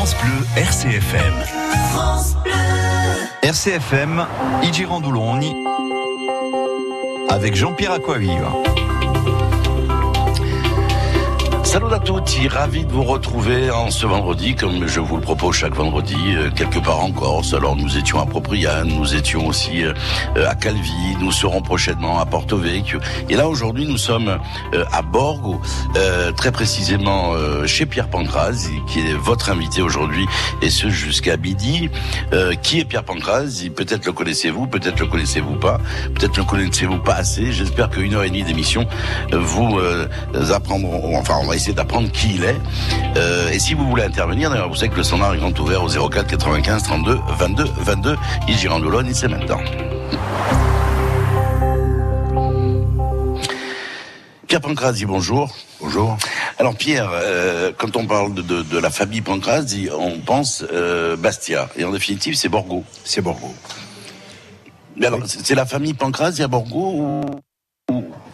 France Bleu RCFM. France Bleu. RCFM, Igi Randouloni avec Jean-Pierre Aquaviva. Salut à tous, ravi de vous retrouver en ce vendredi, comme je vous le propose chaque vendredi, euh, quelque part en Corse. Alors nous étions à Propriane, nous étions aussi euh, à Calvi, nous serons prochainement à Porto Vecchio. Et là aujourd'hui nous sommes euh, à Borgo, très précisément chez Pierre Pancraz, qui est votre invité aujourd'hui, et ce jusqu'à midi. qui est Pierre Pancraz? Peut-être le connaissez-vous, peut-être le connaissez-vous pas, peut-être le connaissez-vous pas assez. J'espère qu'une heure et demie d'émission vous apprendront, enfin on va essayer d'apprendre qui il est. Euh, et si vous voulez intervenir, d'ailleurs, vous savez que le standard est grand ouvert au 04 95 32 22 22. Il Girandolone, il c'est maintenant. Pierre Pancrazi, bonjour. Bonjour. Alors Pierre, euh, quand on parle de, la famille Pancrazi, on pense euh, Bastia. Et en définitive, c'est Borgo. C'est Borgo. alors, c'est la famille Pancrazi à Borgo ou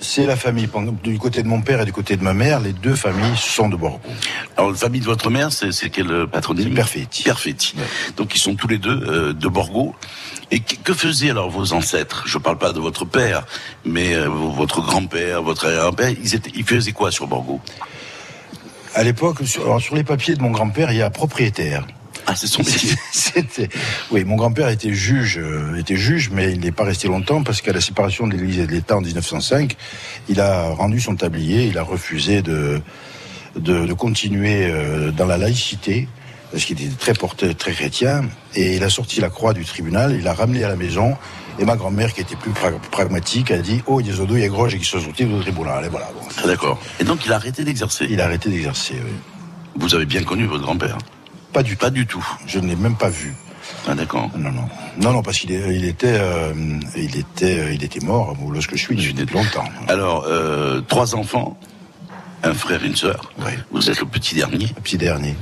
c'est la famille. Du côté de mon père et du côté de ma mère, les deux familles sont de Borgo. Alors, la famille de votre mère, c'est quel patronyme Perfetti. Perfetti. Donc, ils sont tous les deux euh, de Borgo. Et que faisaient alors vos ancêtres? Je ne parle pas de votre père, mais euh, votre grand-père, votre grand-père, ils, étaient, ils faisaient quoi sur Borgo À l'époque, sur, sur les papiers de mon grand-père, il y a propriétaire. Ah, c'est son métier. C'était, oui, mon grand-père était juge, euh, était juge, mais il n'est pas resté longtemps parce qu'à la séparation de l'Église et de l'État en 1905, il a rendu son tablier, il a refusé de de, de continuer euh, dans la laïcité parce qu'il était très porté, très chrétien, et il a sorti la croix du tribunal, il l'a ramené à la maison, et ma grand-mère, qui était plus pragmatique, a dit Oh, il y a des groges qui sont sortis du tribunal. Et voilà. Ah, d'accord. Et donc il a arrêté d'exercer Il a arrêté d'exercer, oui. Vous avez bien connu votre grand-père pas du Pas du tout. Je ne l'ai même pas vu. Ah d'accord. Non non non non parce qu'il il était euh, il était euh, il était mort lorsque je suis né depuis longtemps. Alors euh, trois enfants, un frère et une sœur. Oui. Vous êtes le petit dernier. Le petit dernier.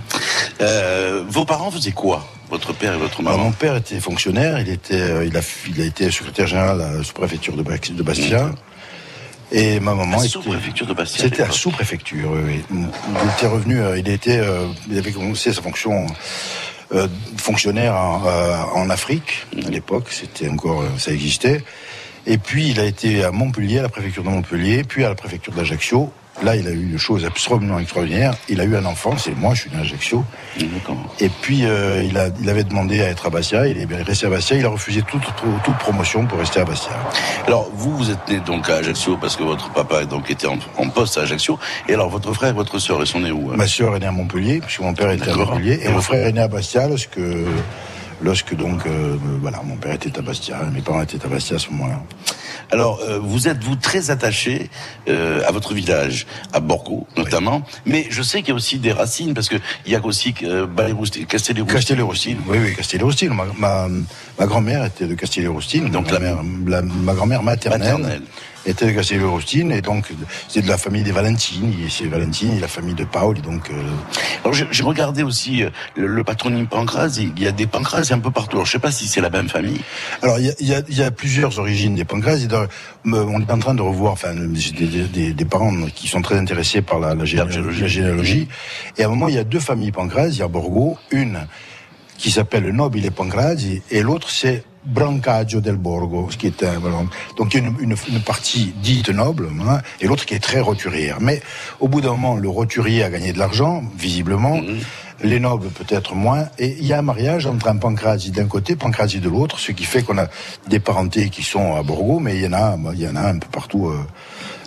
vos parents faisaient quoi? Votre père et votre maman? Mon père était fonctionnaire. Il était il a il a été secrétaire général à la sous-préfecture de, de Bastia. Et ma maman était sous-préfecture de Bastia. C'était la sous-préfecture. Oui, Il était revenu, euh, il était, euh, il avait commencé sa fonction euh, fonctionnaire en, Afrique à l'époque. C'était encore, ça existait. Et puis il a été à Montpellier, à la préfecture de Montpellier, puis à la préfecture d'Ajaccio, Là, il a eu une chose absolument extraordinaire. Il a eu un enfant, c'est moi, je suis né à Ajaccio. Et puis, euh, il, a, il avait demandé à être à Bastia, il est resté à Bastia, il a refusé toute, toute, promotion pour rester à Bastia. Alors, vous, vous êtes né donc à Ajaccio parce que votre papa donc, était en, poste à Ajaccio. Et alors, votre frère et votre sœur, ils sont nés où hein Ma sœur est née à Montpellier, puisque mon père était à Montpellier. Et mon frère est né à Bastia lorsque lorsque donc euh, voilà mon père était à Bastia, mes parents étaient à Bastia à ce moment-là. Alors, euh, vous êtes vous très attaché euh, à votre village, à Borgo notamment, mais je sais qu'il y a aussi des racines parce que il y a aussi euh, Castelli-Roustine. Oui, oui, Castelli-Roustine. Ma, ma, ma grand-mère était de Castelli-Roustine. Donc la, mère, ma grand-mère maternelle. maternelle était de castello et donc c'est de la famille des Valentini, c'est Valentini, la famille de Paoli, donc. Euh... Alors j'ai regardé aussi euh, le, patronyme Pancras, il y a des Pancras un peu partout. Alors je sais pas si c'est la même famille. Alors il y a, y, a, y a, plusieurs origines des Pancras. on est en train de revoir, enfin, des, des, des, parents qui sont très intéressés par la, la, généalogie, la généalogie. Et à un moment, il y a deux familles Pancras. Il y a Borgo, une qui s'appelle Nobile Pancrasi, et l'autre c'est Brancaggio del Borgo, ce qui est un, donc il y a une, une, partie dite noble hein, et l'autre qui est très roturière. Mais au bout d'un moment, le roturier a gagné de l'argent, visiblement. Mhm. Les nobles peut-être moins, et il y a un mariage entre un Pancrasi d'un côté, Pancrasi de l'autre, ce qui fait qu'on a des parentés qui sont à Borgo, mais il y en a, il y en a un peu partout euh,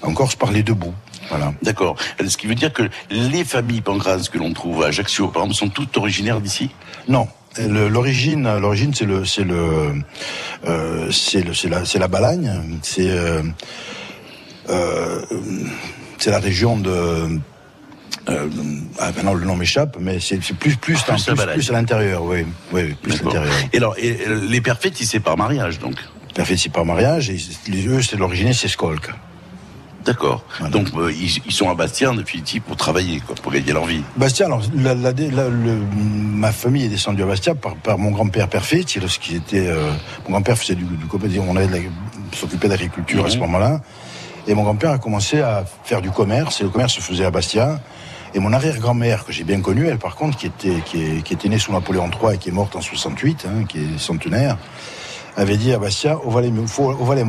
en Corse par les deux bouts. Voilà. D'accord. Ce qui veut dire que les familles Pancras que l'on trouve à Ajaccio, par exemple, sont toutes originaires d'ici? Non, L'origine, l'origine, c'est le, c'est le, euh, c'est le, c'est la, c'est la Balagne. C'est, euh, euh, c'est la région de. Euh, ah, maintenant le nom m'échappe, mais c'est, plus, plus, plus, plus, plus à l'intérieur, oui, oui, plus à l'intérieur. Et alors, et, les c'est par mariage, donc? c'est par mariage, et eux, c'est l'origine, c'est Skolk. D'accord. Donc euh, ils, sont à Bastia en définitive pour travailler, quoi, pour gagner leur vie. Bastia, alors la, la, le, ma famille est descendue à Bastia par, par mon grand-père Perfetti, lorsqu'il était, euh, mon grand-père faisait du, du on avait s'occupait d'agriculture à ce mhm. moment-là, et mon grand-père a commencé à faire du commerce, et le commerce se faisait à Bastia. Et mon arrière-grand-mère, que j'ai bien connue, elle par contre, qui était, qui, qui était née sous Napoléon III et qui est morte en 68, hein, qui est centenaire, avait dit à Bastia, on va les, on va les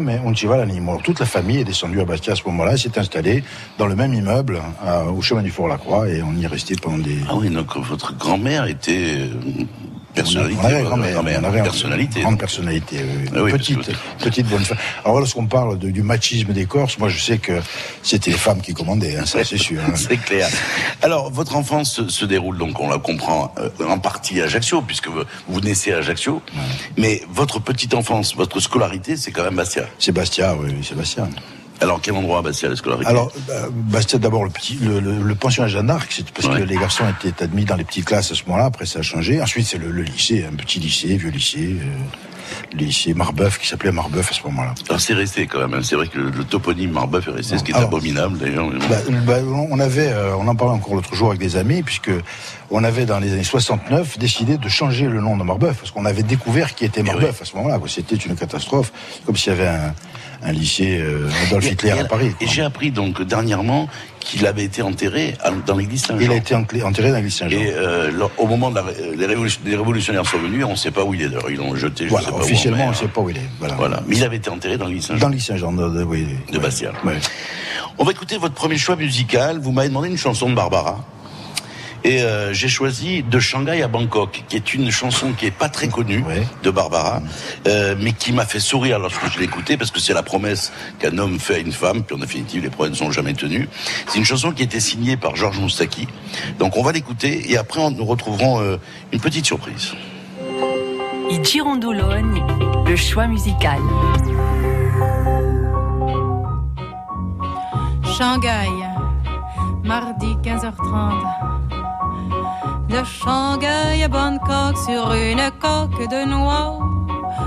mais on y va l'animaux. Toute la famille est descendue à Bastia à ce moment-là, s'est installée dans le même immeuble, au chemin du Fort-la-Croix, et on y est resté pendant des... Ah oui, donc votre grand-mère était euh, personnalité. On avait, personnalité. Grande personnalité. petite, petite bonne femme. Alors lorsqu'on parle du machisme des Corses, moi je sais que c'était les femmes qui commandaient, hein, ça c'est sûr. Hein. c'est clair. Alors votre enfance se, déroule donc, on la comprend, euh, en partie à Ajaccio, puisque vous, naissez à Ajaccio. Mais votre petite enfance, votre scolarité, c'est quand même Bastia. C'est Bastia, oui, c'est Bastia. Alors, quel endroit Bastia, la scolarité Alors, bah, Bastia, d'abord, le petit, le, le, le pensionnat Jeanne d'Arc, c'est parce que les garçons étaient admis dans les petites classes à ce moment-là. Après, ça a changé. Ensuite, c'est le, lycée, un petit lycée, vieux lycée. Euh, le lycée Marbeuf, qui s'appelait Marbeuf à ce moment-là. Alors c'est resté quand même, hein. c'est vrai que le, toponyme Marbeuf est resté, ce qui est abominable d'ailleurs. Bah, bah, on avait, euh, on en parlait encore l'autre jour avec des amis, puisque on avait dans les années 69 décidé de changer le nom de Marbeuf, parce qu'on avait découvert qui était eh Marbeuf à ce moment-là. C'était une catastrophe, comme s'il y avait un, un lycée euh, Adolf Hitler à Paris. Et j'ai appris donc dernièrement qu'il avait été enterré dans l'église Saint-Jean. Il a été enterré dans l'église Saint-Jean. Et euh, au moment de les, révolutionnaires sont venus, on ne sait pas où il est d'ailleurs. Ils l'ont jeté. Je voilà, sais pas officiellement, on ne sait pas où il est. Voilà. Mais il avait été enterré dans l'église Saint-Jean. Dans l'église Saint-Jean, de, oui, de Bastia. On va écouter votre premier choix musical. Vous m'avez demandé une chanson de Barbara. Et euh, j'ai choisi de Shanghai à Bangkok, qui est une chanson qui est pas très connue de Barbara, euh, mais qui m'a fait sourire lorsque je l'écoutais parce que c'est la promesse qu'un homme fait à une femme, puis en définitive les promesses ne sont jamais tenues. C'est une chanson qui a été signée par Georges Moustaki. Donc on va l'écouter et après nous retrouverons euh, une petite surprise. I Girondologne, le choix musical. Shanghai, mardi 15h30 de Shanghai à Bangkok sur une coque de noix.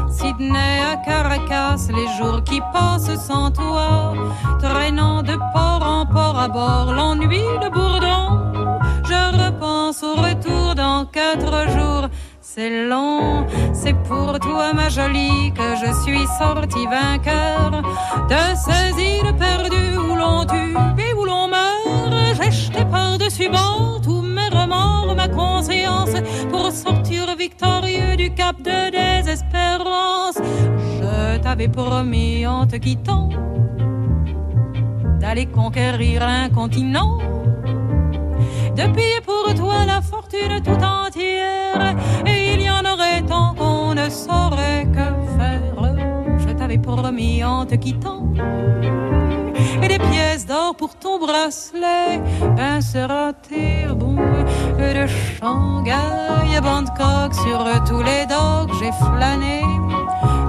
Sydney à Caracas, les jours qui passent sans toi, traînant de port en port à bord, l'ennui, le bourdon. Je repense au retour dans quatre jours. C'est long, c'est pour toi ma jolie que je suis sorti vainqueur de ces îles perdues où l'on tue et où l'on meurt. J'ai jeté par-dessus bord mes ma conscience pour sortir victorieux du cap de désespérance. Je t'avais promis en te quittant d'aller conquérir un continent. Depuis pour toi la fortune tout entière, et il y en aurait tant qu'on ne saurait que faire. Je t'avais promis en te quittant et des pièces d'or pour ton bracelet. Ben sera bon de Shanghai à Bangkok sur tous les docks j'ai flâné.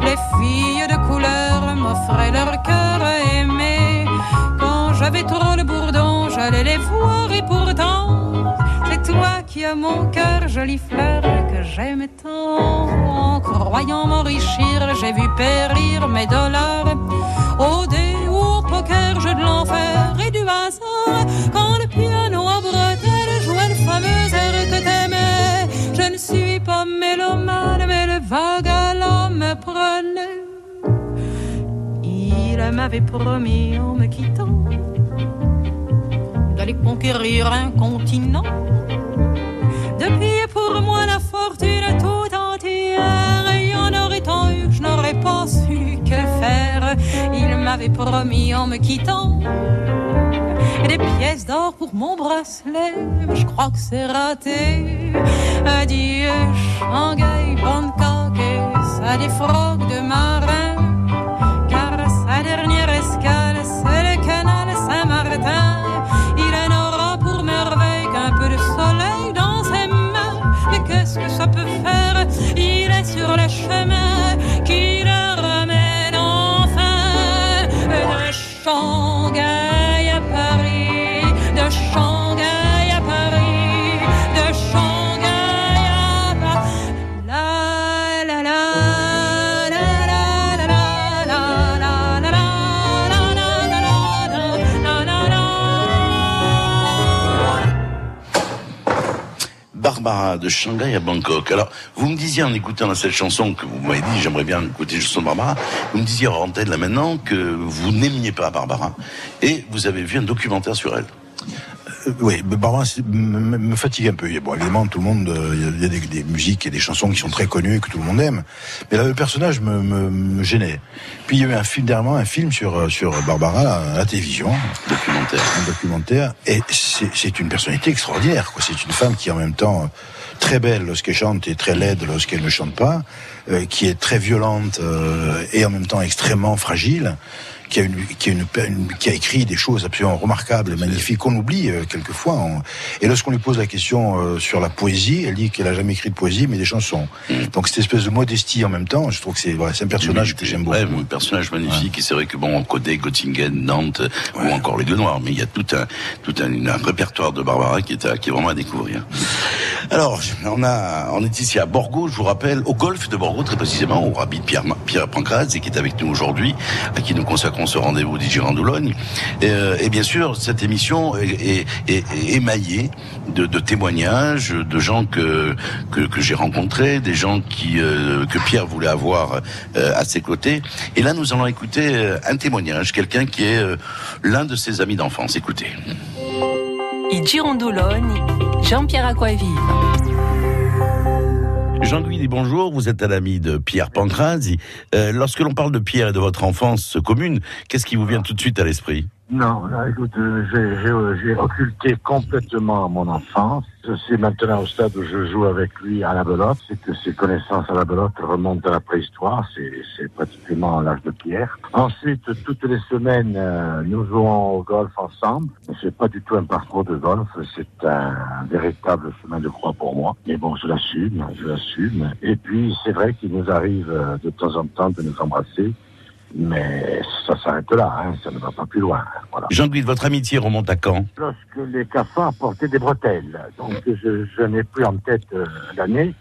Les filles de couleur m'offraient leur cœur à aimer. Quand j'avais trop le bourdon, j'allais les voir et pourtant c'est toi qui as mon cœur, jolie fleur que j'aime tant. En croyant m'enrichir, j'ai vu périr mes dollars au poker, jeu de l'enfer et du hasard. Quand le piano à bretelles jouait le fameux air que t'aimais. Je ne suis pas mélomane, mais le vague à me prenait. Il m'avait promis en me quittant d'aller conquérir un continent. Faire m'avait promis en me quittant. des pièces d'or pour mon bracelet, mais je crois que c'est raté. Adieu Shanghai, Bangkok et ça défroque de marin. Car sa dernière escale, c'est le canal Saint-Martin. Il en aura pour merveille qu'un peu de soleil dans ses mains. Mais qu'est-ce que ça peut faire? Il est sur le chemin Barbara de Shanghai à Bangkok. Alors, vous me disiez en écoutant cette chanson que vous m'avez dit, j'aimerais bien écouter juste Barbara, vous me disiez en tête là maintenant que vous n'aimiez pas Barbara et vous avez vu un documentaire sur elle. Euh, oui, Barbara me, fatigue un peu. Bon, évidemment, tout le monde, euh, il y a des, des, musiques et des chansons qui sont très connues que tout le monde aime. Mais là, le personnage me, me, me gênait. Puis il y a eu un film dernièrement, un film sur euh, sur Barbara à la télévision, documentaire, un documentaire. Et c'est une personnalité extraordinaire. C'est une femme qui en même temps très belle lorsqu'elle chante et très laide lorsqu'elle ne chante pas, euh, qui est très violente euh, et en même temps extrêmement fragile qui a, une, qui, a une, qui a écrit des choses absolument remarquables et magnifiques qu'on oublie euh, quelquefois. Et lorsqu'on lui pose la question euh, sur la poésie, elle dit qu'elle a jamais écrit de poésie, mais des chansons. Mm. Donc cette espèce de modestie en même temps, je trouve que c'est un personnage que j'aime beaucoup. Ouais, un personnage magnifique. Et c'est vrai que bon, en Côté, Göttingen, Nantes ou encore les Noirs, mais il y a tout un tout un, un répertoire de Barbara qui est, à, qui est vraiment à découvrir. Alors, on a, on est ici à Borgo, je vous rappelle, au golf de Borgo, très précisément, au rabbi Pierre, Pierre Pancraz, et qui est avec nous aujourd'hui, à qui nous consacrons ce rendez-vous d'Igi Randoulogne. Et, euh, et, bien sûr, cette émission est, émaillée de, témoignages de gens que que, j'ai rencontrés, des gens qui euh, que Pierre voulait avoir euh, à ses côtés. Et là, nous allons écouter un témoignage, quelqu'un qui est l'un de ses amis d'enfance. Écoutez. Igi Jean-Pierre Aquavive. Jean-Louis, bonjour. Vous êtes un ami de Pierre Pancrazi. Euh, lorsque l'on parle de Pierre et de votre enfance commune, qu'est-ce qui vous vient tout de suite à l'esprit? Non, écoute, euh, j'ai occulté complètement mon enfance. Suis maintenant au stade où je joue avec lui à la belote. C'est que ses connaissances à la belote remontent à la préhistoire. C'est pratiquement l'âge de pierre. Ensuite, toutes les semaines, euh, nous jouons au golf ensemble. C'est pas du tout un parcours de golf. C'est un, véritable chemin de croix pour moi. Mais bon, je l'assume, je l'assume. Et puis, c'est vrai qu'il nous arrive euh, de temps en temps de nous embrasser mais ça s'arrête là, hein, ça ne va pas plus loin. Voilà. Jean-Louis, votre amitié remonte à quand? Lorsque les cafards portaient des bretelles. Donc je, je n'ai plus en tête euh, l'année,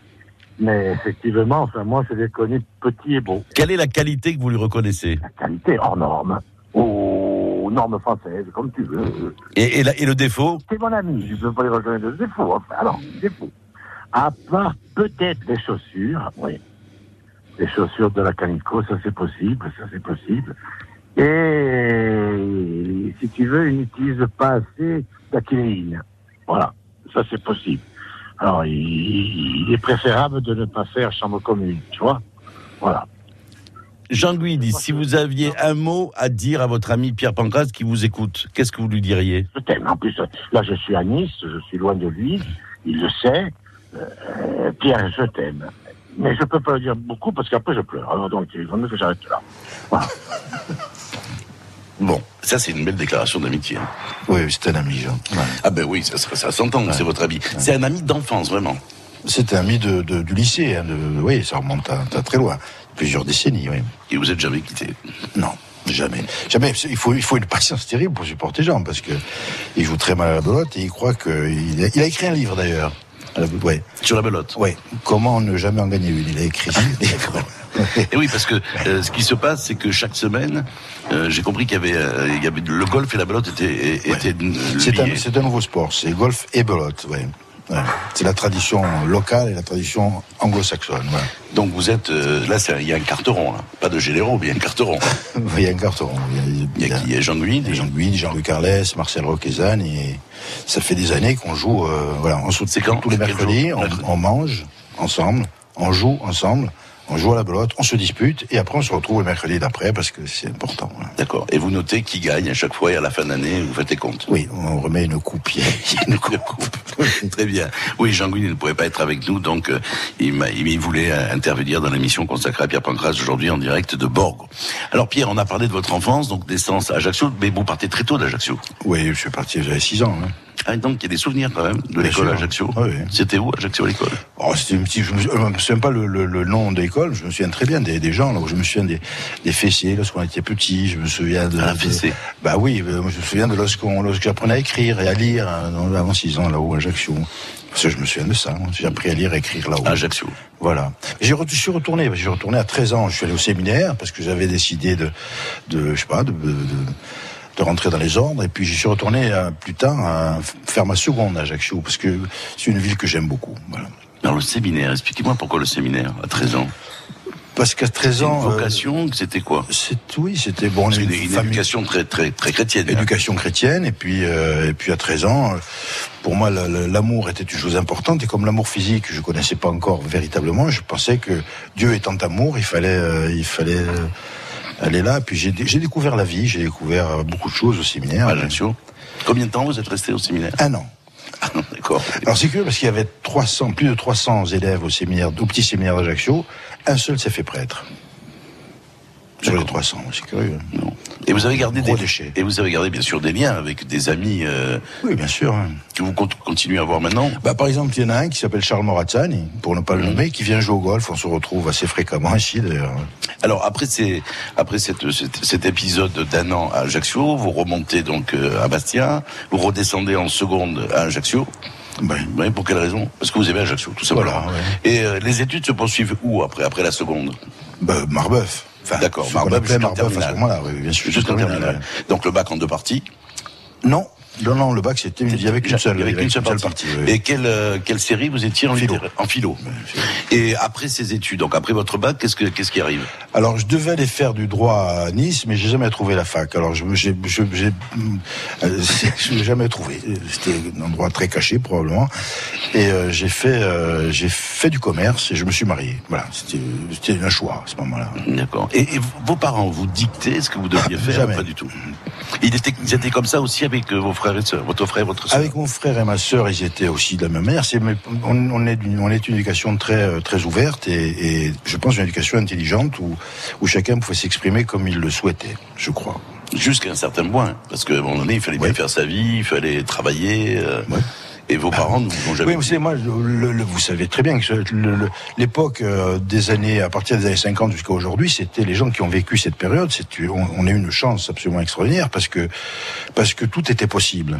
mais effectivement, enfin moi je l'ai connu petit et beau. Quelle est la qualité que vous lui reconnaissez? La qualité hors norme. Aux normes françaises, comme tu veux. Et, et, et le défaut? C'est mon ami, je ne peux pas lui reconnaître le défaut. Enfin, alors, défaut. À part peut-être les chaussures, oui les chaussures de la Canico, ça c'est possible, ça c'est possible. Et si tu veux, il n'utilise pas assez d'acryline. Voilà, ça c'est possible. Alors, il, est préférable de ne pas faire chambre commune, tu vois Voilà. Jean-Louis dit, si vous aviez un mot à dire à votre ami Pierre Pancras qui vous écoute, qu'est-ce que vous lui diriez? Je t'aime. En plus, là, je suis à Nice, je suis loin de lui, il le sait. Euh, Pierre, je t'aime. Mais je peux pas le dire beaucoup parce qu'après je pleure. Alors donc il vaut mieux que j'arrête là. Voilà. Bon, ça c'est une belle déclaration d'amitié. Hein. Oui, c'est un ami, Jean. Ah ben oui, ça, ça s'entend, c'est votre ami. C'est un ami d'enfance, vraiment. C'est un ami de, de, du lycée. Hein, de, oui, ça remonte à, très loin, plusieurs décennies. Oui. Et vous êtes jamais quitté? Non. Jamais. Jamais. Il faut, il faut une patience terrible pour supporter Jean, parce que il joue très mal à la belote et il croit que. Il a, il a écrit un livre d'ailleurs. Ouais. Sur la belote. Oui. Comment ne jamais en gagner une? Il a écrit. Et oui, parce que euh, ce qui se passe, c'est que chaque semaine, euh, j'ai compris qu'il y, avait, euh, il y avait le golf et la belote étaient, étaient C'est un, un, nouveau sport, c'est golf et belote, C'est la tradition locale et la tradition anglo-saxonne. Donc vous êtes là, il y a un carteron, pas de généraux, mais il y a un carteron. il y a un carteron. Il y a, qui Jean-Louis, Jean-Louis, Jean-Louis Carles, Marcel Roquezane et ça fait des années qu'on joue. voilà, on quand tous les mercredis, on mange ensemble, on joue ensemble on joue à la belote, on se dispute, et après on se retrouve le mercredi d'après parce que c'est important. D'accord. Et vous notez qui gagne à chaque fois et à la fin d'année, vous faites les comptes? Oui, on remet une coupe. une coupe. Très bien. Oui, Jean Gouin ne pouvait pas être avec nous, donc euh, il, il, voulait euh, intervenir dans l'émission consacrée à Pierre Pancras aujourd'hui en direct de Borgo. Alors Pierre, on a parlé de votre enfance, donc naissance à Ajaccio, mais vous partez très tôt d'Ajaccio. Oui, je suis parti, j'avais 6 ans. Hein. Ah, donc il y a des souvenirs quand même de l'école à Ajaccio. oui. C'était où Ajaccio l'école? Oh, C'était une petite. Je me, me souviens pas le, le, nom de l'école. Je me souviens très bien des, des gens. Là, je me souviens des, des fessiers lorsqu'on était petit. Je me souviens de. Ah, fessé. Bah oui, euh, je me souviens de lorsqu'on lorsque j'apprenais à écrire et à lire hein, avant 6 ans là-haut à Ajaccio. Parce que je me souviens de ça. Hein. J'ai appris à lire et écrire là-haut. À Ajaccio. Voilà. J'ai je suis retourné. J'ai retourné à 13 ans. Je suis allé au séminaire parce que j'avais décidé de, de, je sais pas, de, de de rentrer dans les ordres. Et puis j'y suis retourné euh, plus tard à faire ma seconde à Ajaccio, parce que c'est une ville que j'aime beaucoup. Voilà. Alors le séminaire, expliquez-moi pourquoi le séminaire à 13 ans Parce qu'à 13 ans. vocation, c'était quoi c'est, Oui, c'était bon. Une, une, éducation très, très, très chrétienne. Hein. Éducation chrétienne, et puis, et puis à 13 ans, pour moi, l'amour était une chose importante, et comme l'amour physique, je connaissais pas encore véritablement, je pensais que Dieu étant amour, il fallait, il fallait aller là. Puis j'ai, j'ai découvert la vie, j'ai découvert beaucoup de choses au séminaire. À Ajaccio. Combien de temps vous êtes resté au séminaire? Un an. Ah d'accord. Alors c'est curieux parce qu'il y avait 300, plus de 300 élèves au séminaire, au petit séminaire d'Ajaccio. Un seul s'est fait prêtre. Sur les 300, c'est curieux. Non. Et vous avez gardé des déchets. Et vous avez gardé bien sûr des liens avec des amis. Euh, oui, bien sûr. Que vous continuez à voir maintenant? Bah, par exemple, il y en a un qui s'appelle Charles Morazzani, pour ne pas le mmh. nommer, qui vient jouer au golf. On se retrouve assez fréquemment ici, d'ailleurs. Alors après, ces, après cette, cet, épisode d'un an à Ajaccio, vous remontez donc euh, à Bastia, vous redescendez en seconde à Ajaccio. Ben, pour quelle raison? Parce que vous aimez Ajaccio, tout simplement. Voilà, Et euh, les études se poursuivent où après, après la seconde? Ben, Marbeuf. D'accord, Marbeuf, oui, bien sûr. Jusqu'en terminale. Donc le bac en deux parties Non, non, non, le bac, c'était, il y avait qu'une seule, il seule partie. Et quelle, euh, quelle série vous étiez en philo? En philo. Et après ces études, donc après votre bac, qu'est-ce que, qu'est-ce qui arrive? Alors, je devais aller faire du droit à Nice, mais j'ai jamais trouvé la fac. Alors, je, j'ai, je, euh, l'ai jamais trouvé. C'était un endroit très caché, probablement. Et euh, j'ai fait, j'ai fait du commerce et je me suis marié. Voilà. C'était, un choix à ce moment-là. D'accord. Et, vos parents vous dictaient ce que vous deviez faire? Jamais. Pas du tout? Ils étaient, ils étaient comme ça aussi avec vos frères et sœurs, votre frère et votre sœur Avec mon frère et ma sœur, ils étaient aussi de la même manière. On, on, est une, on est une éducation très, euh, très ouverte et, et je pense une éducation intelligente où, où chacun pouvait s'exprimer comme il le souhaitait, je crois. Jusqu'à un certain point, parce qu'à un moment donné, il fallait bien faire sa vie, il fallait travailler. Euh... Et vos parents ne vous ont jamais. Oui, vous savez, moi, le, vous savez très bien que l'époque euh, des années, à partir des années 50 jusqu'à aujourd'hui, c'était les gens qui ont vécu cette période. C'est, on, on, a eu une chance absolument extraordinaire parce que parce que tout était possible.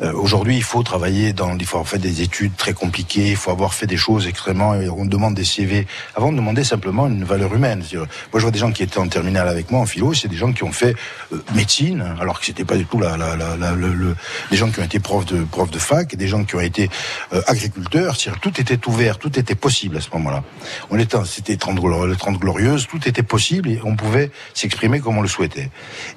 Euh, aujourd'hui, il faut travailler dans, il faut avoir fait des études très compliquées, il faut avoir fait des choses extrêmement. On demande des CV. Avant, on demandait simplement une valeur humaine. Moi, je vois des gens qui étaient en terminale avec moi en philo, c'est des gens qui ont fait euh, médecine, alors que c'était pas du tout la, la, la, la le, des gens qui ont été profs de profs de fac, des gens qui ont été euh, agriculteurs. Tout était ouvert, tout était possible à ce moment-là. On était, c'était 30, glorieuses, tout était possible et on pouvait s'exprimer comme on le souhaitait.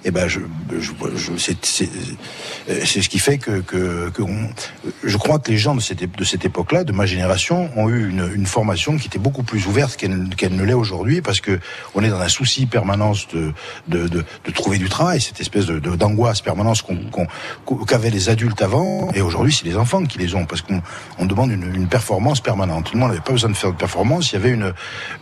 Et eh ben, je, je, je c'est ce qui fait que je crois que les gens de cette, de cette époque-là, de ma génération, ont eu une, formation qui était beaucoup plus ouverte qu'elle ne l'est aujourd'hui, parce que on est dans un souci permanence de, de, de, trouver du travail, cette espèce de d'angoisse permanence qu'avaient les adultes avant, et aujourd'hui c'est les enfants qui les ont, parce qu'on on demande une, performance permanente. Tout le monde n'avait pas besoin de faire de performance, il y avait une,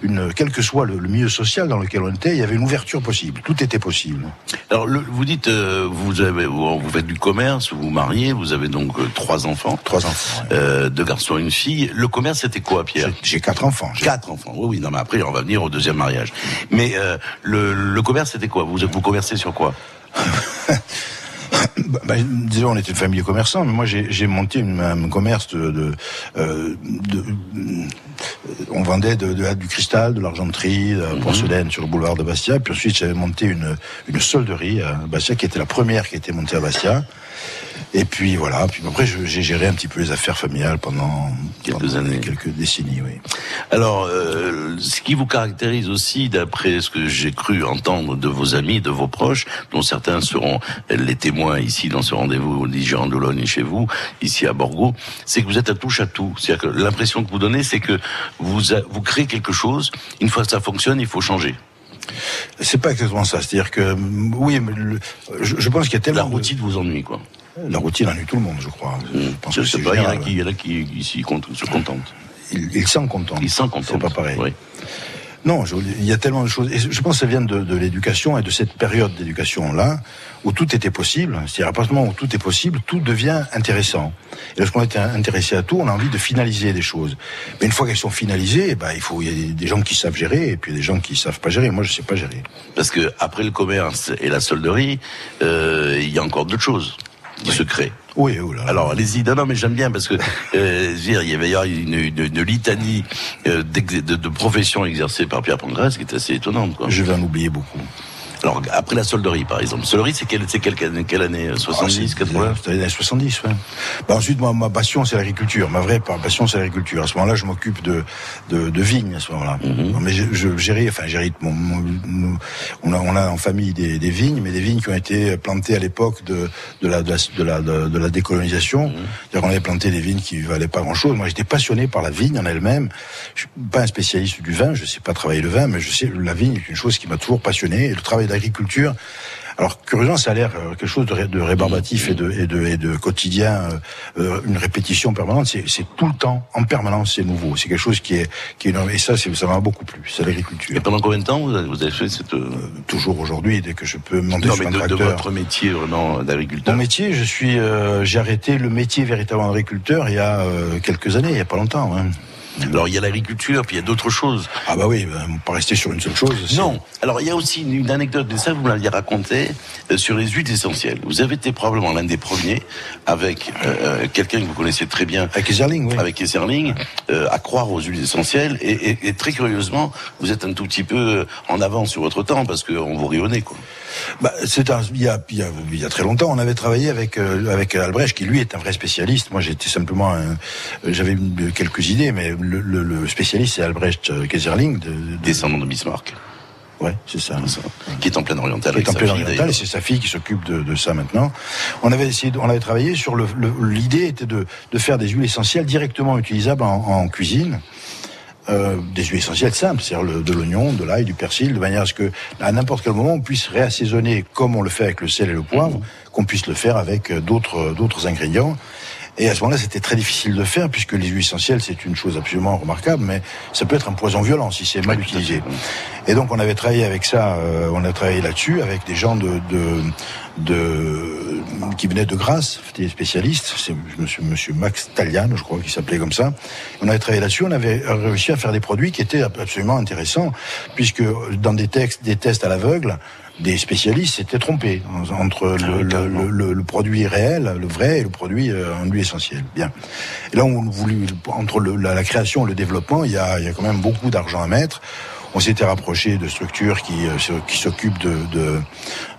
une quel que soit le, milieu social dans lequel on était, il y avait une ouverture possible, tout était possible. Alors vous dites, euh, vous avez, vous faites du commerce, vous vous mariez, vous avez donc euh, trois enfants. Trois enfants. Euh, deux garçons et une fille. Le commerce, c'était quoi, Pierre J'ai quatre enfants. Quatre enfants. Oui, oui. Non, mais après, on va venir au deuxième mariage. Mais euh, le, le commerce, c'était quoi? Vous vous commercez sur quoi? Bah, bah, disons, on était une famille de commerçants, mais moi j'ai monté une, un commerce de, de, euh, de, on vendait de, de, du cristal, de l'argenterie, de la mhm. porcelaine sur le boulevard de Bastia. Puis ensuite j'avais monté une, une solderie à Bastia, qui était la première qui était montée à Bastia. Et puis voilà, puis après j'ai géré un petit peu les affaires familiales pendant quelques années, quelques décennies, oui. Alors, euh, ce qui vous caractérise aussi, d'après ce que j'ai cru entendre de vos amis, de vos proches, dont certains seront les témoins ici dans ce rendez-vous au en Dologne chez vous, ici à Borgo, c'est que vous êtes à touche à tout. C'est-à-dire que l'impression que vous donnez, c'est que vous vous créez quelque chose. Une fois que ça fonctionne, il faut changer. C'est pas exactement ça. C'est-à-dire que oui, mais je, pense qu'il y a tellement la routine vous ennuie quoi. La routine ennuie tout le monde, je crois. Je mmh. que c'est pas. Il y en a qui, il y en a qui ici se contentent. Ils s'en contentent. Ils s'en contentent. C'est pas pareil. Oui. Non, je, il y a tellement de choses. Et je pense que ça vient de, de l'éducation et de cette période d'éducation-là, où tout était possible. C'est-à-dire, à partir du moment où tout est possible, tout devient intéressant. Et lorsqu'on est intéressé à tout, on a envie de finaliser des choses. Mais une fois qu'elles sont finalisées, bah, il faut, il y a des gens qui savent gérer et puis des gens qui savent pas gérer. Moi, je sais pas gérer. Parce que après le commerce et la solderie, euh, il y a encore d'autres choses qui se créent. Oui, oh. Alors allez-y. Non, non, mais j'aime bien parce que euh, il y avait une, une, une litanie euh, de, de, de professions exercées par Pierre Pangras qui est assez étonnante. Quoi. Je vais en oublier beaucoup. Alors, après la solderie, par exemple. Solderie, c'est quelle, c'est quelle, quelle année 70, 80 C'est les années 70, ouais. Bah, ensuite, moi, ma passion, c'est l'agriculture. Ma vraie passion, c'est l'agriculture. À ce moment-là, je m'occupe de, de, de vignes, à ce moment-là. Mhm. Mais je, je j'hérite, enfin, j'hérite mon, on a, on a en famille des, des, vignes, mais des vignes qui ont été plantées à l'époque de, de la, de la, de la, décolonisation. Mmh. On avait planté des vignes qui valaient pas grand-chose. Moi, j'étais passionné par la vigne en elle-même. Je suis pas un spécialiste du vin, je sais pas travailler le vin, mais je sais la vigne est une chose qui m'a toujours passionné. Et le travail d'agriculture, alors curieusement, ça a l'air euh, quelque chose de, de rébarbatif et de, et de, et de quotidien, euh, euh, une répétition permanente. C'est tout le temps, en permanence, c'est nouveau. C'est quelque chose qui est, qui est énorme. Et ça, ça m'a beaucoup plu. C'est l'agriculture. Et pendant combien de temps vous avez, fait cette toujours aujourd'hui, dès que je peux monter non, sur mais un de, de, votre métier vraiment d'agriculteur. Mon métier, je suis, j'ai arrêté le métier véritablement d'agriculteur il y a quelques années, il y a pas longtemps. Hein. Alors il y a l'agriculture, puis il y a d'autres choses. Ah bah oui, bah, pas rester sur une seule chose. Non. Alors il y a aussi une, anecdote de ça, vous m'aviez raconté, euh, sur les huiles essentielles. Vous avez été probablement l'un des premiers, avec euh, euh, quelqu'un que vous connaissez très bien. Avec Eserling, oui. Avec Eserling, à croire aux huiles essentielles. Et, et, et, très curieusement, vous êtes un tout petit peu en avance sur votre temps, parce qu'on vous rionnait, quoi. Bah, c'est un, il y, a, il, y a, il y a très longtemps, on avait travaillé avec avec Albrecht, qui lui est un vrai spécialiste. Moi, j'étais simplement, j'avais quelques idées, mais le, le, le spécialiste, c'est Albrecht Kaiserling. De, de... Descendant de Bismarck. Ouais, c'est ça. Qui est en pleine orientale. Qui est en pleine orientale, et c'est sa fille qui s'occupe de, de, ça maintenant. On avait essayé, on avait travaillé sur le. L'idée était de, de faire des huiles essentielles directement utilisables en, en cuisine. Euh, des huiles essentielles simples, c'est-à-dire de l'oignon, de l'ail, du persil, de manière à ce que à n'importe quel moment on puisse réassaisonner comme on le fait avec le sel et le poivre, mmh. qu'on puisse le faire avec d'autres d'autres ingrédients et à ce moment-là, c'était très difficile de faire puisque les huiles essentielles, c'est une chose absolument remarquable, mais ça peut être un poison violent si c'est mal utilisé. Et donc, on avait travaillé avec ça, euh, on a travaillé là-dessus avec des gens de, de, de qui venaient de Grasse, des spécialistes. C'est monsieur, monsieur Max Talian, je crois, qui s'appelait comme ça. On avait travaillé là-dessus. On avait réussi à faire des produits qui étaient absolument intéressants puisque dans des textes, des tests à l'aveugle, des spécialistes s'étaient trompés entre ah le, le, le, produit réel, le vrai, et le produit euh, en huile essentielle. Bien. Et là, on voulu entre la, la, création et le développement, il y a, il y a quand même beaucoup d'argent à mettre. On s'était rapproché de structures qui, euh, qui s'occupent de, de,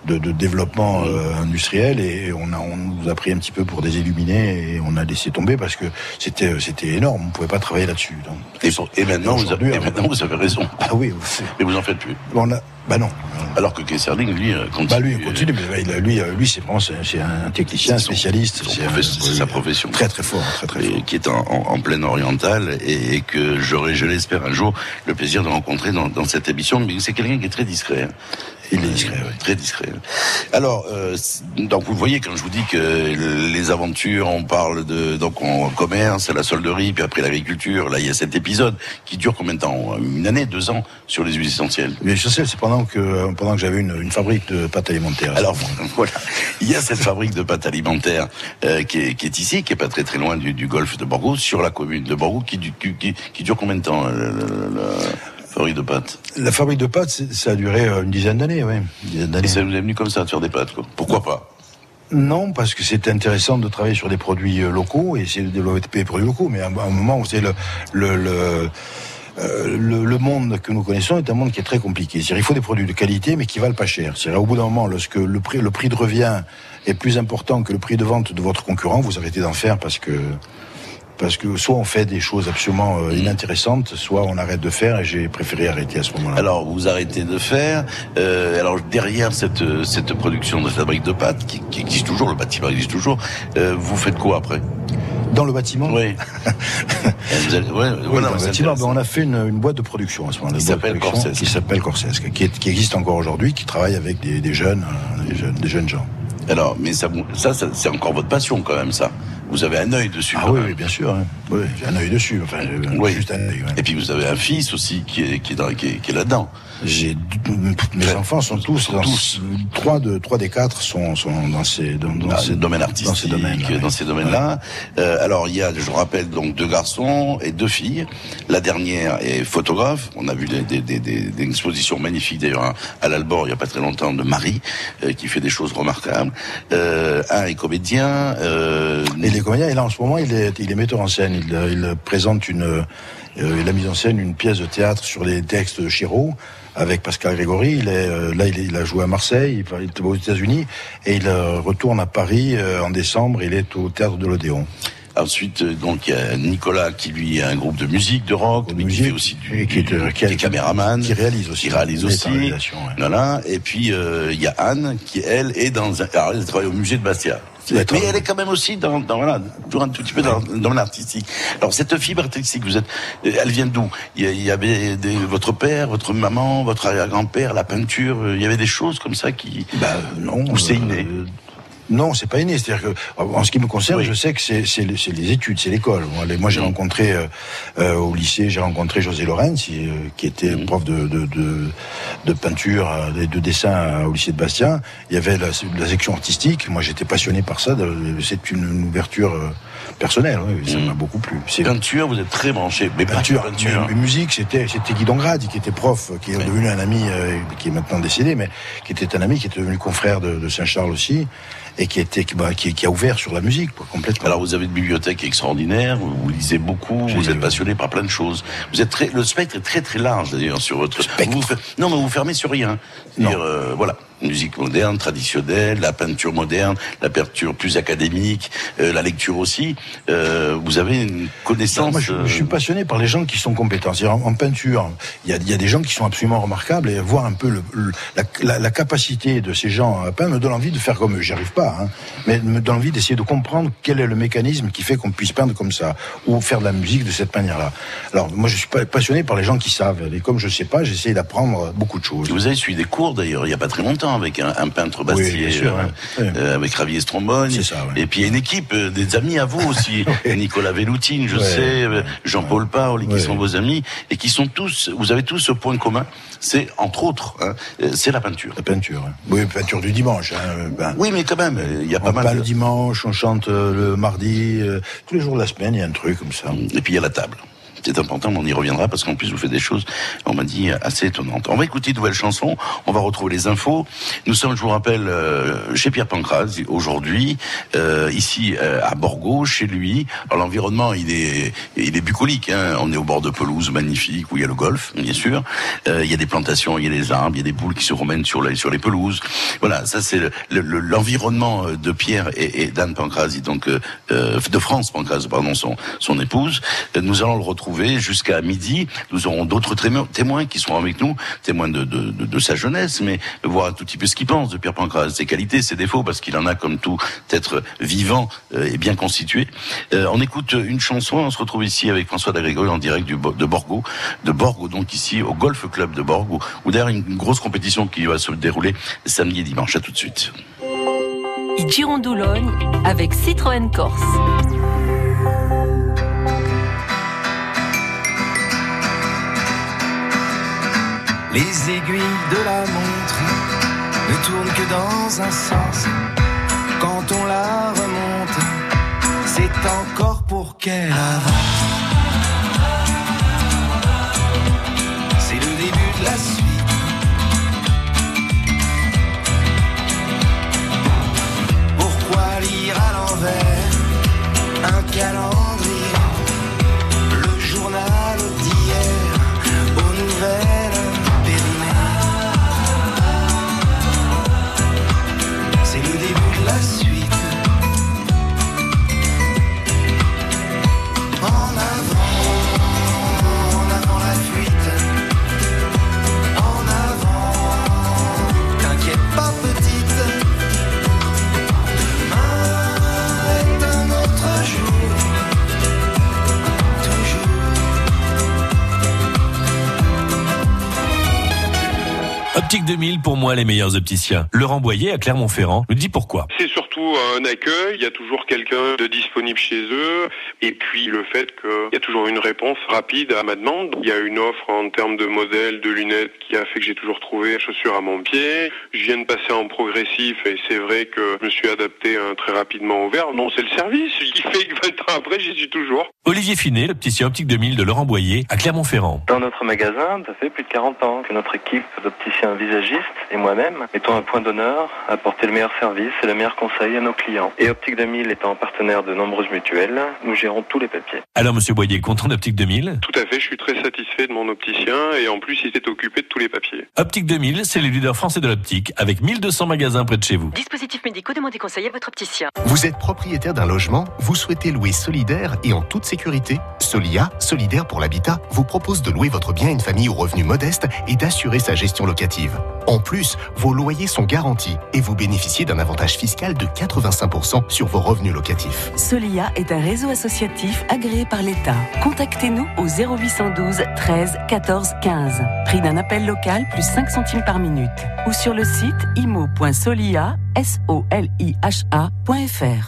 de, de développement euh, industriel et on, a, on nous a pris un petit peu pour des illuminés et on a laissé tomber parce que c'était c'était énorme, on ne pouvait pas travailler là-dessus. Et, et, maintenant, vous avez, et maintenant vous avez raison. Ah oui, mais vous en faites plus. On a, bah non. Alors que Kesserling, lui, euh, continue. Bah lui, continue, mais lui, lui, c'est vraiment c'est un technicien, spécialiste. C'est sa profession. Très très fort, très très fort. qui est en, en, pleine orientale et, que j'aurai, je l'espère, un jour le plaisir de rencontrer dans, dans cette émission. Mais c'est quelqu'un qui est très discret. Hein. Il est discret, oui. Très discret. Alors, euh, donc vous voyez quand je vous dis que les aventures, on parle de donc en commerce, la solderie, puis après l'agriculture. Là, il y a cet épisode qui dure combien de temps? Une année, deux ans sur les huiles essentielles? Mais je sais, c'est pendant que pendant que j'avais une, une, fabrique de pâtes alimentaires. Alors voilà, il y a cette fabrique de pâtes alimentaires euh, qui, est, qui, est, ici, qui est pas très très loin du, du golfe de Bordeaux, sur la commune de Bordeaux, qui, qui, qui dure combien de temps euh, fabrique de pâtes La fabrique de pâtes, ça a duré euh, une dizaine d'années, oui. Et ça vous est venu comme ça, de faire des pâtes, quoi. Pourquoi pas? Non, parce que c'était intéressant de travailler sur des produits euh, locaux et essayer de développer des produits locaux. Mais à un moment où c'est le, le, le euh, le, le, monde que nous connaissons est un monde qui est très compliqué. il faut des produits de qualité, mais qui valent pas cher. cest au bout d'un moment, lorsque le prix, le prix de revient est plus important que le prix de vente de votre concurrent, vous arrêtez d'en faire parce que parce que soit on fait des choses absolument euh, inintéressantes, soit on arrête de faire, et j'ai préféré arrêter à ce moment-là. Alors, vous arrêtez de faire. Euh, alors, derrière cette, cette production de fabrique de pâtes, qui, qui existe toujours, le bâtiment existe toujours, euh, vous faites quoi après? Dans le bâtiment? Oui. vous allez, ouais, oui dans le bâtiment, ben, on a fait une, une, boîte de production à ce moment-là. Qui s'appelle Corsesque. Qui s'appelle Corsesque, qui, qui, existe encore aujourd'hui, qui travaille avec des, des jeunes, des jeunes, des jeunes gens. Alors, mais ça, ça, ça c'est encore votre passion quand même, ça. Vous avez un œil dessus. Ah oui, oui, bien sûr. Hein. Oui, j'ai un œil dessus. Enfin, oui. juste un œil. Ouais. Et puis vous avez un fils aussi qui est, qui est, dans, qui est, qui est là-dedans. J'ai mes enfants sont tous, dans, tous. trois de trois des quatre sont, sont dans ces dans, dans ces domaines artistiques, dans ces domaines-là. Dans ces domaines-là. Euh, alors il y a, je vous rappelle donc deux garçons et deux filles. La dernière est photographe. On a vu des, des, des, des expositions magnifiques d'ailleurs à l'Albor il y a pas très longtemps de Marie euh, qui fait des choses remarquables. Euh, un est comédien. Euh, et les est comédien et là en ce moment il est, il est metteur en scène. Il, il présente une, euh, il a mis en scène une pièce de théâtre sur les textes de Chéreau avec Pascal Grégory. Il est, euh, là, il, a joué à Marseille, il est aux États-Unis et il euh, retourne à Paris en décembre. Il est au théâtre de l'Odéon. Ensuite, donc il y a Nicolas qui lui a un groupe de musique, de rock, mais qui fait aussi du, qui, est, qui, est caméraman, qui réalise aussi, qui réalise aussi. Ouais. Voilà. Et puis il y a Anne qui elle est dans un, alors elle travaille au musée de Bastia. Mais elle est quand même aussi dans, dans voilà, toujours un tout petit peu dans, dans l'artistique. Alors cette fibre artistique, vous êtes, elle vient d'où? Il, il y avait des, votre père, votre maman, votre arrière-grand-père, la peinture. Il y avait des choses comme ça qui. Bah non. Ou c'est inné. Euh, non, c'est pas inné. C'est-à-dire que, en ce qui me concerne, oui. je sais que c'est les études, c'est l'école. Moi, j'ai rencontré euh, euh, au lycée, j'ai rencontré José Lorenz, euh, qui était mmh. prof de, de, de, de peinture et de dessin au lycée de Bastien. Il y avait la, la section artistique. Moi, j'étais passionné par ça. C'est une, une, ouverture personnelle. Oui, ça m'a mmh. beaucoup plu. Peinture, vous êtes très branché. Mais peinture, peinture. Mais, mais musique, c'était c'était Guy Dongrad, qui était prof, qui est oui. devenu un ami, qui est maintenant décédé, mais qui était un ami, qui était devenu confrère de, de Saint-Charles aussi et qui était bah, qui, qui, a ouvert sur la musique quoi, complètement. Alors vous avez une bibliothèque extraordinaire, vous lisez beaucoup, vous êtes passionné par plein de choses. Vous êtes très, le spectre est très très large d'ailleurs sur votre. Spectre. Vous, non mais vous fermez sur rien. C'est-à-dire euh, voilà musique moderne, traditionnelle, la peinture moderne, la peinture plus académique, euh, la lecture aussi. Euh, vous avez une connaissance. Non, moi, je, je, suis passionné par les gens qui sont compétents. En, en, peinture, il y, a, il y, a, des gens qui sont absolument remarquables et voir un peu le, le, la, la, la, capacité de ces gens à peindre me donne envie de faire comme eux. J'y arrive pas, hein, mais me donne envie d'essayer de comprendre quel est le mécanisme qui fait qu'on puisse peindre comme ça ou faire de la musique de cette manière-là. Alors moi, je suis passionné par les gens qui savent. Et comme je sais pas, j'essaie d'apprendre beaucoup de choses. Vous avez suivi des cours d'ailleurs il y a pas très longtemps avec un, un peintre oui, sûr, euh, euh, avec Ravier ouais. Et puis une équipe, euh, des amis à vous aussi. Nicolas Velloutine, je sais, Jean-Paul Paul, qui sont vos amis, et qui sont tous, vous avez tous ce point commun, c'est entre autres, hein, c'est la peinture. La peinture, oui, peinture du dimanche. Hein, ben, oui, mais quand même, il y a pas on mal. de... le dimanche, on chante le mardi, tous les jours de la semaine, il y a un truc comme ça. Et puis il y a la table. C'est important, on y reviendra parce qu'en plus vous faites des choses, on m'a dit, assez étonnantes. On va écouter une nouvelle chanson, on va retrouver les infos. Nous sommes, je vous rappelle, euh, chez Pierre Pancras aujourd'hui, euh, ici euh, à Borgo, chez lui. Alors l'environnement, il est, il est bucolique. Hein. On est au bord de pelouse magnifique où il y a le golf, bien sûr. Il y a des plantations, il y a des arbres, il y a des boules qui se promènent sur les sur les pelouses. Voilà, ça c'est l'environnement le, de Pierre et, d'Anne Pancras, donc de France Pancras, pardon, son son épouse. Nous allons le retrouver jusqu'à midi. Nous aurons d'autres témoins qui seront avec nous, témoins de, sa jeunesse, mais voir un tout petit peu ce qu'il pense de Pierre Pancras, ses qualités, ses défauts, parce qu'il en a comme tout être vivant euh, et bien constitué. Euh, on écoute une chanson, on se retrouve ici avec François Dagrégol en direct de Borgo, de Borgo, donc ici au Golf Club de Borgo, où d'ailleurs une grosse compétition qui va se dérouler samedi et dimanche. À tout de suite. Girondoulogne avec Citroën Corse. Les aiguilles de la montre ne tournent que dans un sens. Quand on la remonte, c'est encore pour qu'elle avance. C'est le début de la suite. Pourquoi lire à l'envers un calendrier, Optique 2000, pour moi, les meilleurs opticiens. Laurent Boyer à Clermont-Ferrand nous dit pourquoi. C'est surtout un accueil, il y a toujours quelqu'un de disponible chez eux, et puis le fait qu'il y a toujours une réponse rapide à ma demande. Il y a une offre en termes de modèles, de lunettes, qui a fait que j'ai toujours trouvé chaussures à mon pied. Je viens de passer en progressif, et c'est vrai que je me suis adapté hein, très rapidement au verre. Non, c'est le service qui fait que 20 ans après, j'y suis toujours. Olivier Finet, l'opticien Optique 2000 de Laurent Boyer à Clermont-Ferrand. Dans notre magasin, ça fait plus de 40 ans que notre équipe d'opticiens visagistes et moi-même mettons un point d'honneur à apporter le meilleur service et le meilleur conseil conseils à nos clients. Et Optique 2000 étant partenaire de nombreuses mutuelles, nous gérons tous les papiers. Alors, monsieur Boyer, content d'Optique 2000 Tout à fait, je suis très satisfait de mon opticien et en plus, il s'est occupé de tous les papiers. Optique 2000, c'est le leader français de l'optique avec 1200 magasins près de chez vous. Dispositifs médicaux, demandez conseil à votre opticien. Vous êtes propriétaire d'un logement, vous souhaitez louer solidaire et en toute sécurité Solia, solidaire pour l'habitat, vous propose de louer votre bien à une famille aux revenus modestes et d'assurer sa gestion locative. En plus, vos loyers sont garantis et vous bénéficiez d'un avantage fiscal de 85% sur vos revenus locatifs. Solia est un réseau associatif agréé par l'État. Contactez-nous au 0812 13 14 15. Prix d'un appel local plus 5 centimes par minute. Ou sur le site imo.solia, S-O-L-I-H-A.fr.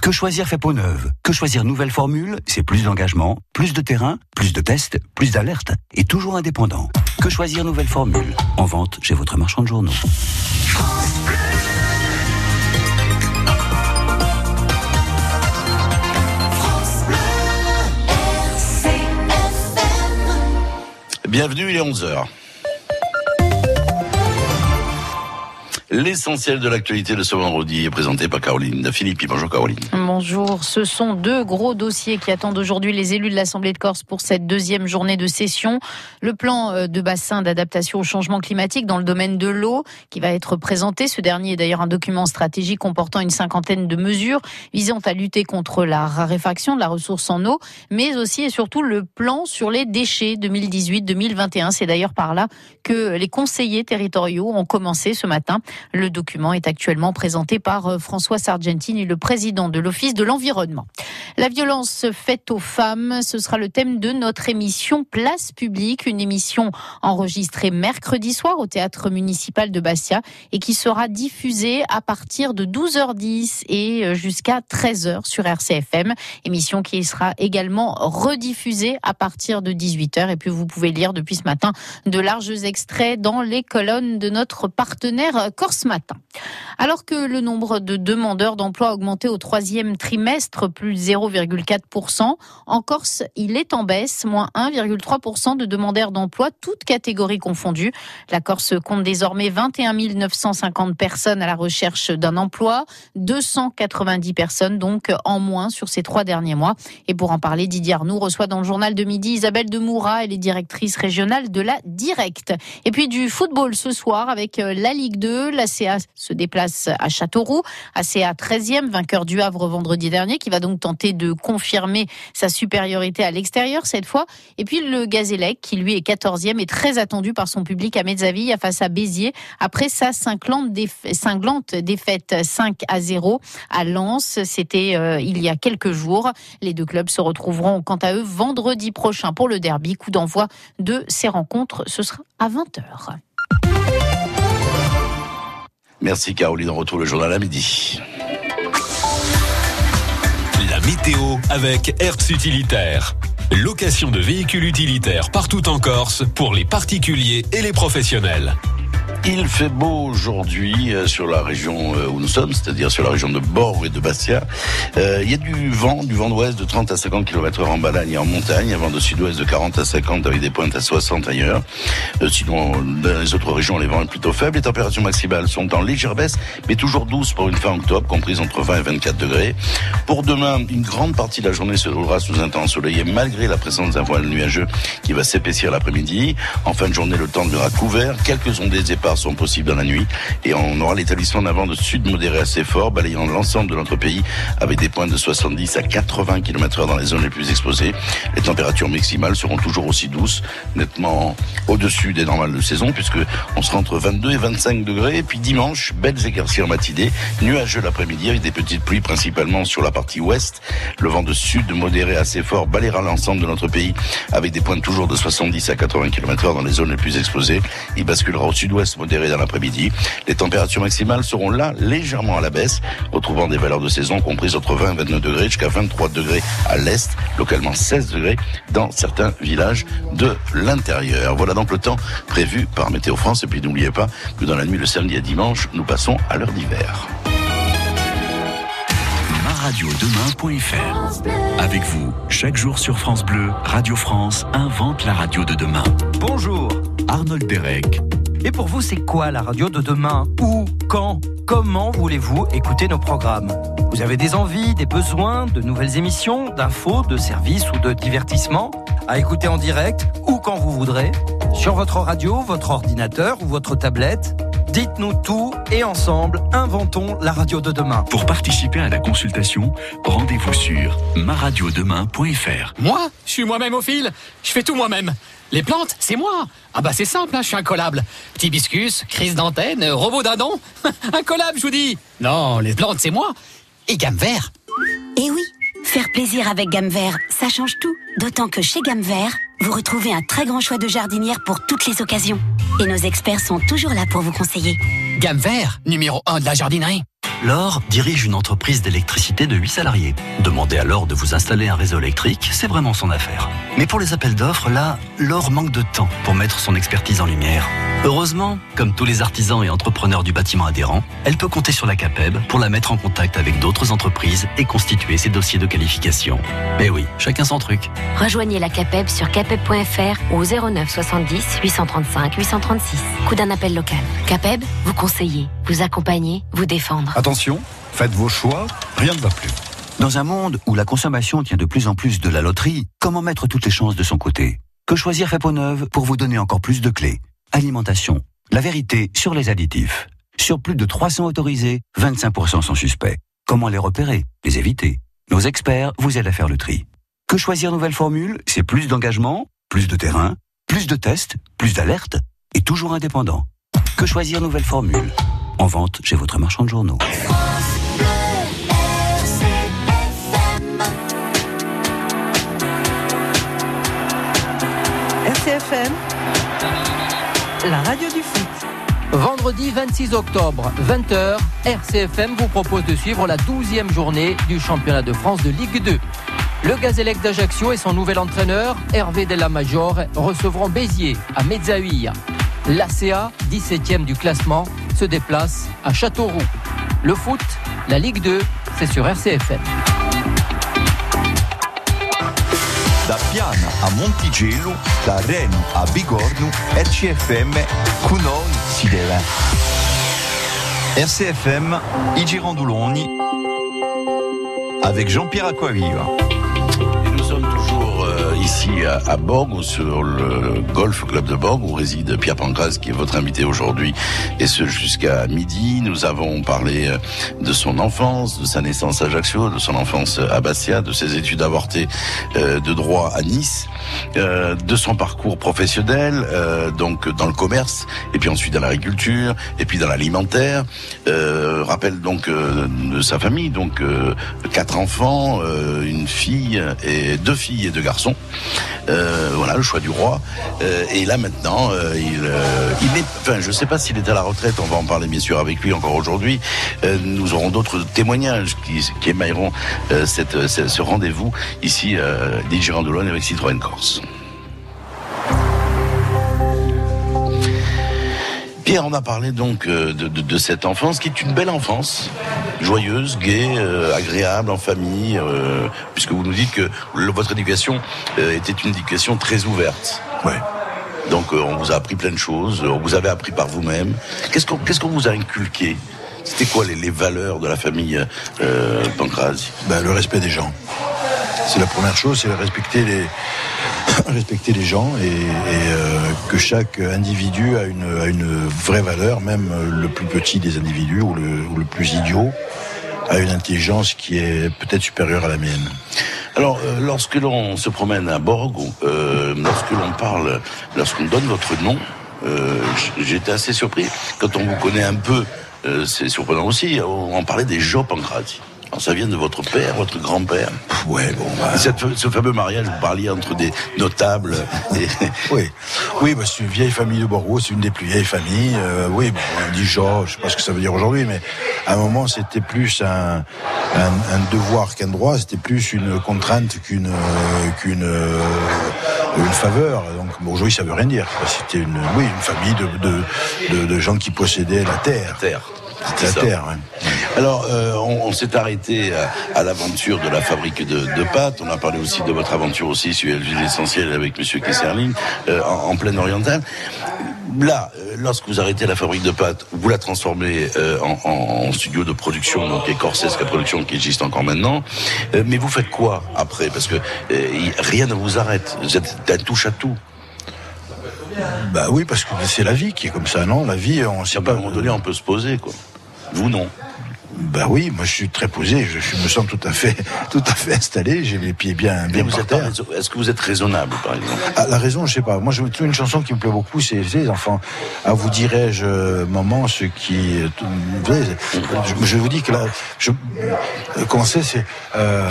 Que choisir fait peau neuve Que choisir nouvelle formule C'est plus d'engagement, plus de terrain, plus de tests, plus d'alertes et toujours indépendant. Que choisir nouvelle formule En vente chez votre marchand de journaux. Bienvenue, il est 11h. L'essentiel de l'actualité de ce vendredi est présenté par Caroline Philippi. Bonjour Caroline. Bonjour. Ce sont deux gros dossiers qui attendent aujourd'hui les élus de l'Assemblée de Corse pour cette deuxième journée de session. Le plan euh, de bassin d'adaptation au changement climatique dans le domaine de l'eau qui va être présenté. Ce dernier est d'ailleurs un document stratégique comportant une cinquantaine de mesures visant à lutter contre la raréfaction de la ressource en eau, mais aussi et surtout le plan sur les déchets 2018-2021. C'est d'ailleurs par là que les conseillers territoriaux ont commencé ce matin. Le document est actuellement présenté par euh, François Sargentini, le président de l'Office de l'environnement. La violence faite aux femmes, ce sera le thème de notre émission Place publique, une émission enregistrée mercredi soir au théâtre municipal de Bastia et qui sera diffusée à partir de 12h10 et euh, jusqu'à 13h sur RCFM. Émission qui sera également rediffusée à partir de 18h et puis vous pouvez lire depuis ce matin de larges extraits dans les colonnes de notre partenaire Corse Matin. Alors que le nombre de demandeurs d'emploi a augmenté au troisième trimestre, plus 0,4%, en Corse, il est en baisse, moins 1,3% de demandeurs d'emploi, toutes catégories confondues. La Corse compte désormais 21 950 personnes à la recherche d'un emploi, 290 personnes donc en moins sur ces trois derniers mois. Et pour en parler, Didier Arnoux reçoit dans le journal de midi Isabelle Demoura, elle est directrice régionale de la Direct. Et puis du football ce soir avec la Ligue 2, la CA se déplace à Châteauroux. ACA 13e, vainqueur du Havre vendredi dernier, qui va donc tenter de confirmer sa supériorité à l'extérieur cette fois. Et puis le Gazélec, qui lui est 14e, est très attendu par son public à Mezzaville face à Béziers, après sa cinglante défaite 5 à 0 à Lens. C'était euh, il y a quelques jours. Les deux clubs se retrouveront quant à eux vendredi prochain pour le derby. Coup d'envoi de ces rencontres, ce sera à 20h. Merci Caroline, on retrouve le journal à midi. La météo avec Hertz Utilitaire. Location de véhicules utilitaires partout en Corse pour les particuliers et les professionnels. Il fait beau aujourd'hui euh, sur la région euh, où nous sommes, c'est-à-dire sur la région de Borg et de Bastia. Euh, il y a du vent, du vent d'ouest de 30 à 50 km heure en Balagne et en montagne, un vent de sud-ouest de 40 à 50 avec des pointes à 60 ailleurs. sinon, dans les autres régions, les vents sont plutôt faibles. Les températures maximales sont en légère baisse, mais toujours douces pour une fin octobre, comprise entre 20 et 24 degrés. Pour demain, une grande partie de la journée se déroulera sous un temps ensoleillé, malgré la présence d'un voile nuageux qui va s'épaissir l'après-midi. En fin de journée, le temps devra couvert. Quelques ondes des sont possibles dans la nuit et on aura l'établissement d'un vent de sud modéré assez fort balayant l'ensemble de notre pays avec des points de 70 à 80 km heure dans les zones les plus exposées. Les températures maximales seront toujours aussi douces, nettement au-dessus des normales de saison puisque on sera entre 22 et 25 degrés. Et puis dimanche, belles éclaircies en matinée, nuageux l'après-midi avec des petites pluies principalement sur la partie ouest. Le vent de sud modéré assez fort balayera l'ensemble de notre pays avec des points toujours de 70 à 80 km heure dans les zones les plus exposées. Il basculera au sud-ouest modéré dans l'après-midi. Les températures maximales seront là légèrement à la baisse, retrouvant des valeurs de saison comprises entre 20 et 29 degrés jusqu'à 23 degrés à l'est, localement 16 degrés dans certains villages de l'intérieur. Voilà donc le temps prévu par Météo France. Et puis n'oubliez pas que dans la nuit de samedi à dimanche, nous passons à l'heure d'hiver. Radiodemain.fr Avec vous, chaque jour sur France Bleu, Radio France invente la radio de demain. Bonjour Arnold Derek Et pour vous, c'est quoi la radio de demain Où Quand Comment voulez-vous écouter nos programmes Vous avez des envies, des besoins, de nouvelles émissions, d'infos, de services ou de divertissements à écouter en direct ou quand vous voudrez Sur votre radio, votre ordinateur ou votre tablette Dites-nous tout et ensemble, inventons la radio de demain. Pour participer à la consultation, rendez-vous sur maradiodemain.fr. Moi? Je suis moi-même au fil. Je fais tout moi-même. Les plantes, c'est moi. Ah bah c'est simple, hein, je suis incollable. Petit biscus, crise d'antenne, robot d'adon. incollable, je vous dis. Non, les plantes, c'est moi. Et gamme vert. Eh oui, faire plaisir avec gamme vert, ça change tout. D'autant que chez gamme vert, vous retrouvez un très grand choix de jardinières pour toutes les occasions. Et nos experts sont toujours là pour vous conseiller. Gamme vert, numéro 1 de la jardinerie. Laure dirige une entreprise d'électricité de 8 salariés. Demandez à Laure de vous installer un réseau électrique, c'est vraiment son affaire. Mais pour les appels d'offres, là, Laure manque de temps pour mettre son expertise en lumière. Heureusement, comme tous les artisans et entrepreneurs du bâtiment adhérent, elle peut compter sur la CAPEB pour la mettre en contact avec d'autres entreprises et constituer ses dossiers de qualification. Mais oui, chacun son truc. Rejoignez la CAPEB sur capeb.fr ou 09 70 835 836. Coup d'un appel local. CAPEB, vous conseiller, vous accompagner, vous défendre. Attention, faites vos choix, rien ne va plus. Dans un monde où la consommation tient de plus en plus de la loterie, comment mettre toutes les chances de son côté? Que choisir fait peau neuve pour vous donner encore plus de clés Alimentation. La vérité sur les additifs. Sur plus de 300 autorisés, 25% sont suspects. Comment les repérer Les éviter? Nos experts vous aident à faire le tri. Que choisir nouvelle formule? C'est plus d'engagement, plus de terrain, plus de tests, plus d'alertes et toujours indépendant. Que choisir nouvelle formule? En vente chez votre marchand de journaux. RCFM, la radio du foot. Vendredi 26 octobre, 20h, RCFM vous propose de suivre la 12e journée du championnat de France de Ligue 2. Le Gazélec d'Ajaccio et son nouvel entraîneur, Hervé Della Major, recevront Béziers à Mezzaïa. L'ACA, 17e du classement, se déplace à Châteauroux. Le foot, la Ligue 2, c'est sur RCFM. Da Piana a Montigello, da Reno a Bigorno, RCFM con noi. RCFM, i avec Jean-Pierre Aquaviva. Ici à, à Borg, sur le Golf Club de Borg, où réside Pierre Pancras, qui est votre invité aujourd'hui, et ce jusqu'à midi. Nous avons parlé euh, de son enfance, de sa naissance à Ajaccio, de son enfance à Bastia, de ses études avortées euh, de droit à Nice, euh, de son parcours professionnel, euh, donc dans le commerce, et puis ensuite dans l'agriculture, et puis dans l'alimentaire. Euh, rappelle donc euh, de sa famille, donc quatre enfants, une fille et deux filles et deux garçons. Euh, voilà le choix du roi. Euh, et là maintenant, euh, il, est, enfin, je sais pas s'il est à la retraite. On va en parler bien sûr avec lui encore aujourd'hui. Nous aurons d'autres témoignages qui, émailleront ce, rendez-vous ici des Girandolone avec Citroën Corse. Pierre, on a parlé donc euh, de, de, de cette enfance qui est une belle enfance, joyeuse, gaie, euh, agréable en famille, euh, puisque vous nous dites que le- votre éducation euh, était une éducation très ouverte. Ouais. Donc on vous a appris plein de choses, on vous avez appris par vous-même. Qu'est-ce qu'on vous a inculqué? C'était quoi les, les valeurs de la famille Pancrazi ben, Le respect des gens. C'est la première chose, c'est respecter les, respecter les gens et, et, euh, que chaque individu a une, a une vraie valeur, même le plus petit des individus ou le, ou le plus idiot a une intelligence qui est peut-être supérieure à la mienne. Alors, euh, lorsque l'on se promène à Borgo, euh, lorsque l'on parle, lorsqu'on donne votre nom, euh, j'étais assez surpris. Quand on vous connaît un peu, euh, c'est surprenant aussi, on, parlait des Job Pancrati. Alors ça vient de votre père, votre grand-père. Ouais, bon. Bah... Cette, ce fameux mariage, vous parliez entre des notables. Et... oui, oui, bah, c'est une vieille famille de Borgo, c'est une des plus vieilles familles. Euh, oui, bon, on dit genre, je sais pas ce que ça veut dire aujourd'hui, mais à un moment c'était plus un, un, un devoir qu'un droit, c'était plus une contrainte qu'une euh, qu'une euh, une faveur. Donc bon, aujourd'hui ça veut rien dire. C'était une, oui, une famille de, de, de, de gens qui possédaient la terre. terre. La ça. terre. ouais. Alors, euh, on, on s'est arrêté à, à l'aventure de la fabrique de, de pâtes. On a parlé aussi de votre aventure aussi sur l'huile essentielle avec Monsieur Kesserling euh, en, en pleine orientale. Là, euh, lorsque vous arrêtez la fabrique de pâtes, vous la transformez euh, en, en- en studio de production, donc Ecorsesca Production qui existe encore maintenant. Euh, mais vous faites quoi après? Parce que euh, rien ne vous arrête. Vous êtes un touche à tout. Bah oui, parce que c'est la vie qui est comme ça, non? La vie, on sait À pas. un moment donné, on peut se poser, quoi. Vous non. Bah oui, moi je suis très posé, je, je me sens tout à fait, tout à fait installé, j'ai les pieds bien, bien par terre. Est-ce que vous êtes raisonnable, par exemple Ah, la raison, je sais pas. Moi, je trouve une chanson qui me plaît beaucoup, c'est les enfants. Ah, vous dirais-je, euh, maman, ce qui, euh, vous savez, je, je vous dis que là, je, euh, comment c'est, c'est, euh,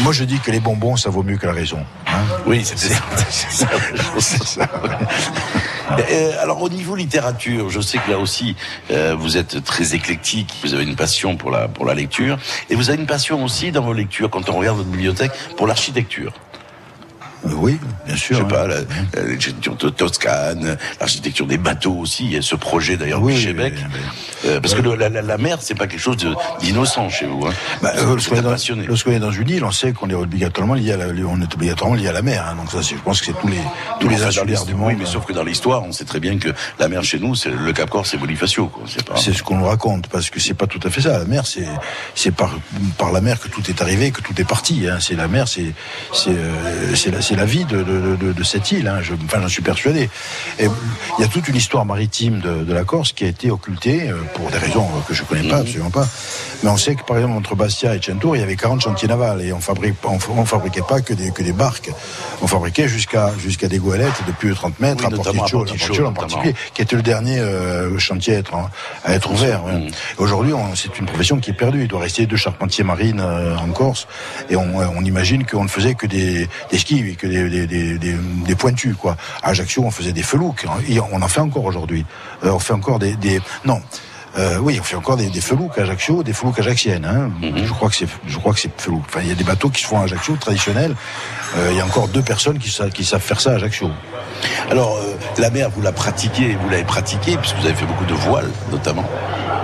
moi, je dis que les bonbons, ça vaut mieux que la raison. hein. Oui, c'était ça. C'est ça. Euh, alors au niveau littérature, je sais que là aussi euh, vous êtes très éclectique, vous avez une passion pour la pour la lecture et vous avez une passion aussi dans vos lectures quand on regarde votre bibliothèque pour l'architecture. Euh, oui, bien sûr. Je sais hein. pas, la- la- l'architecture de Toscane, l'architecture des bateaux aussi, il y a ce projet d'ailleurs du Québec. Euh, parce que la, mer, c'est pas quelque chose d'innocent chez vous. Hein. Bah, euh, lorsqu'on est, dans- une île, on sait qu'on est obligatoirement lié à la, on est obligatoirement lié à la mer. hein. donc ça, je pense que c'est tous les tous les insulaires du monde. Oui, mais sauf que dans l'histoire, on sait très bien que la mer chez nous, c'est le Cap Corse, c'est Bonifacio. C'est ce qu'on nous raconte, parce que c'est pas tout à fait ça. La mer, c'est c'est par par la mer que tout est arrivé, que tout est parti. C'est la mer, c'est c'est c'est c'est la vie de de, de, de cette île. Hein. Je, enfin, j'en suis persuadé. Et il y a toute une histoire maritime de, la Corse qui a été occultée euh, pour des raisons que je connais pas, absolument pas. Mais on sait que par exemple entre Bastia et Centaur, il y avait 40 chantiers navals et on fabrique on, on fabriquait pas que des que des barques. On fabriquait jusqu'à jusqu'à des goélettes de plus de 30 mètres Oui, à Porticcio, Porticcio en particulier qui était le dernier euh, chantier à être, en- à être ouvert. ouais. Aujourd'hui, c'est une profession qui est perdue. Il doit rester deux charpentiers marines euh, en Corse, et on, on imagine qu'on ne faisait que des, des skis, des, des, des, des- des pointus. Quoi. À Ajaccio, on faisait des felouks. Et on en fait encore aujourd'hui. Euh, on fait encore des, des non. Euh, oui, on fait encore des, des felouks à Ajaccio, des felouks ajaxiennes. Hein. Je crois que c'est, je crois que c'est. Enfin, il y a des bateaux qui se font à Ajaccio traditionnels. Euh, il y a encore deux personnes qui, sa- qui savent faire ça à Ajaccio. Alors, euh, la mer, vous la pratiquez, vous l'avez pratiquée, puisque vous avez fait beaucoup de voiles, notamment.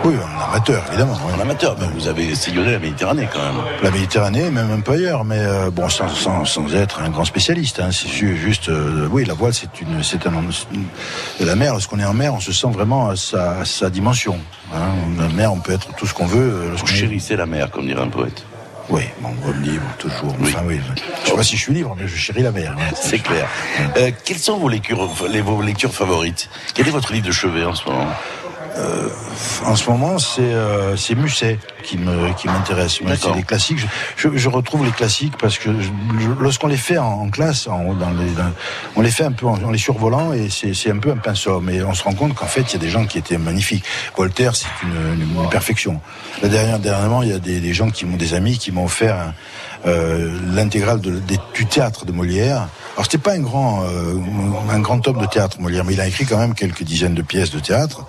Oui, en amateur, évidemment. En amateur, mais vous avez sillonné la Méditerranée quand même. La Méditerranée, même un peu ailleurs, mais euh, bon, sans, sans, sans être un grand spécialiste. Hein, c'est ju- juste, euh, oui, la voile, c'est une, c'est un, la mer. Lorsqu'on est en mer, on se sent vraiment à sa, à sa dimension. Hein. La mer, on peut être tout ce qu'on veut. euh, Vous chérissez la mer, comme dirait un poète. Oui, bon, homme libre, toujours. Enfin, oui. Je sais pas si je suis libre, mais je chéris la mer. hein. C'est clair. Euh, quelles sont vos lectures, vos lectures favorites? Quel est votre livre de chevet en ce moment? En ce moment, c'est euh, Musset qui me qui m'intéresse. C'est les classiques. Je, je, retrouve les classiques parce que lorsqu'on les fait en, en classe, en, dans les, dans- on les fait un peu en, en les survolant et c'est c'est un peu un pinceau. Mais on se rend compte qu'en fait, il y a des gens qui étaient magnifiques. Voltaire, c'est une, une- une perfection. La dernière, dernièrement, il y a des, des gens qui m'ont des amis qui m'ont offert un, euh, l'intégrale du théâtre de Molière. Alors c'était pas un grand euh, un grand tome de théâtre Molière, mais il a écrit quand même quelques dizaines de pièces de théâtre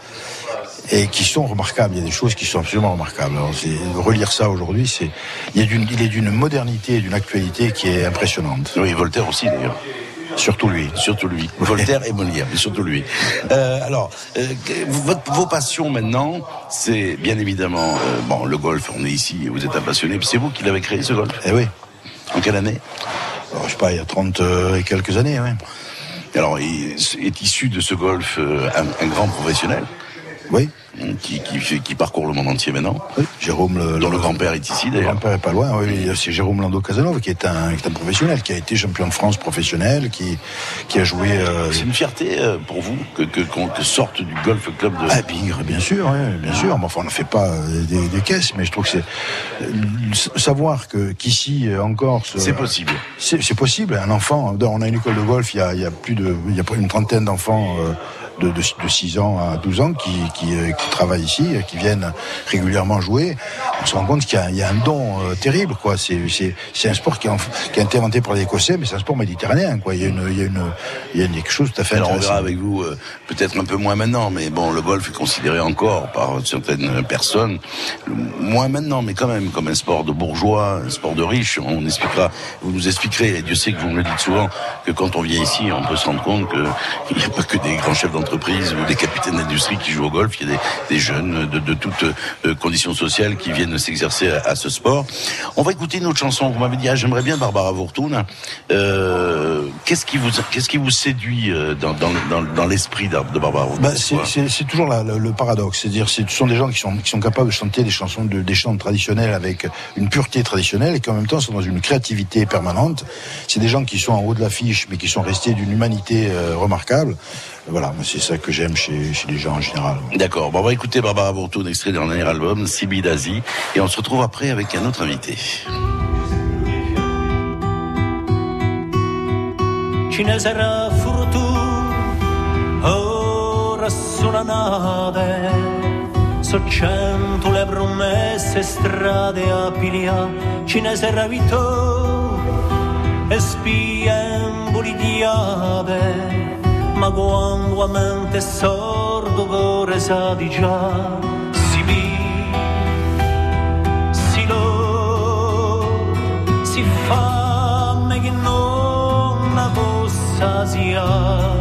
et qui sont remarquables. Il y a des choses qui sont absolument remarquables. Alors, relire ça aujourd'hui, c'est, il, est d'une modernité et d'une actualité qui est impressionnante. Oui, Voltaire aussi d'ailleurs. Surtout lui. Surtout lui. Voltaire et Molière, mais surtout lui. Euh, alors, euh, votre- vos passions maintenant, c'est bien évidemment euh, bon le golf. On est ici, vous êtes un passionné. C'est vous qui l'avez créé ce golf Eh oui. En quelle année? Alors, je sais pas, il y a 30 euh, et quelques années, oui. Alors, il est issu de ce golf un, un grand professionnel. Oui. Qui, qui, qui parcourt le monde entier maintenant. Oui, Jérôme le, dont le grand-père est ici Le d'ailleurs. grand-père est pas loin, oui, c'est Jérôme Lando Casanova qui est un, qui est un professionnel, qui a été champion de France professionnel, qui, qui a joué. euh, C'est une fierté euh, pour vous que, que, sorte du golf club de. Ah, Bigre, bien sûr, oui, bien sûr. Mais enfin, on ne fait pas euh, des, des caisses, mais je trouve que c'est euh, savoir que qu'ici en Corse, C'est possible. C'est c'est possible. Un enfant, on a une école de golf, il y a, il y a plus de, il y a une trentaine d'enfants euh, de, de, de 6 ans à 12 ans qui, qui, euh, qui travaillent ici, qui viennent régulièrement jouer. On se rend compte qu'il y a, il y a un don euh, terrible, quoi. C'est, un sport qui, est en- qui a été inventé par les Écossais, mais c'est un sport méditerranéen, quoi. Il y a une, il y a une, il y a quelque chose de tout à fait Alors on intéressant. verra avec vous, euh, peut-être un peu moins maintenant, mais bon, le golf est considéré encore par certaines personnes, moins maintenant, mais quand même comme un sport de bourgeois, un sport de riche. On expliquera, vous nous expliquerez, et Dieu sait que vous me le dites souvent, que quand on vient ici, on peut se rendre compte qu'il n'y a pas que des grands chefs d'entreprise d'entreprise ou des capitaines d'industrie qui jouent au golf. Il y a des, des jeunes de, de toutes euh, conditions sociales qui viennent s'exercer à, à ce sport. On va écouter une autre chanson. Vous m'avez dit, ah, j'aimerais bien Barbara Vourtoun. Euh, qu'est-ce qui vous, qu'est-ce qui vous séduit euh, dans, dans, dans, dans l'esprit de Barbara Vourtoun Bah, c'est- toujours la- le, le paradoxe, c'est-à-dire c'est- ce sont des gens qui sont, qui sont capables de chanter des chansons de, des chants traditionnels avec une pureté traditionnelle et qui en même temps sont dans une créativité permanente. C'est des gens qui sont en haut de l'affiche mais qui sont restés d'une humanité euh, remarquable. Voilà, c'est ça que j'aime chez, chez les gens en général. D'accord. Bon, on va écouter Barbara Bourtoun, extrait de leur dernier album, Sibi d'Asie, et on se retrouve après avec un autre invité. sarà fortuna ora sulla nave so cento le promesse strade a piglia ci ne sarà vito e spiemboli di ave ma quando a mente sordo cuore sa di già si vi si lo si fa me che non la possa sia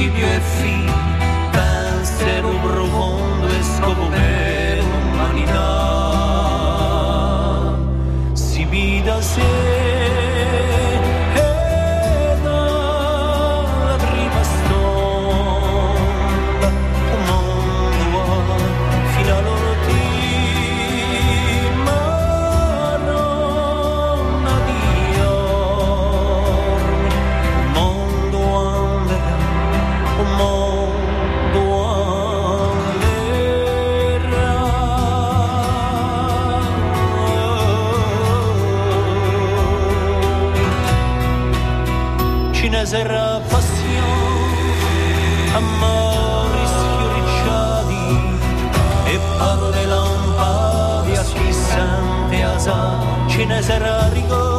keep your feet. Sarà passione amori sfioricciati e parole lampadi a chi sente asa ce ne sarà rigore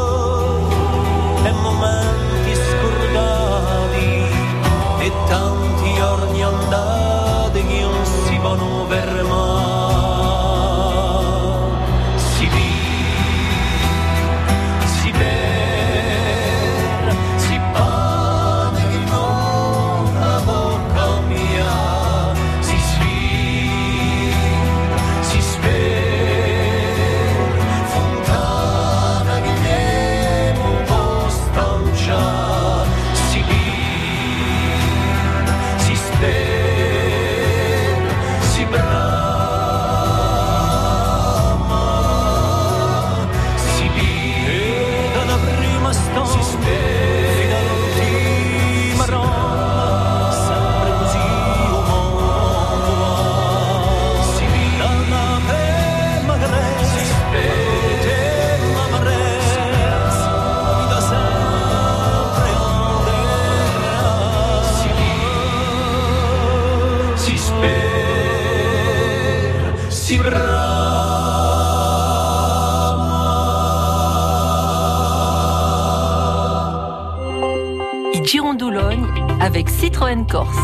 Corse.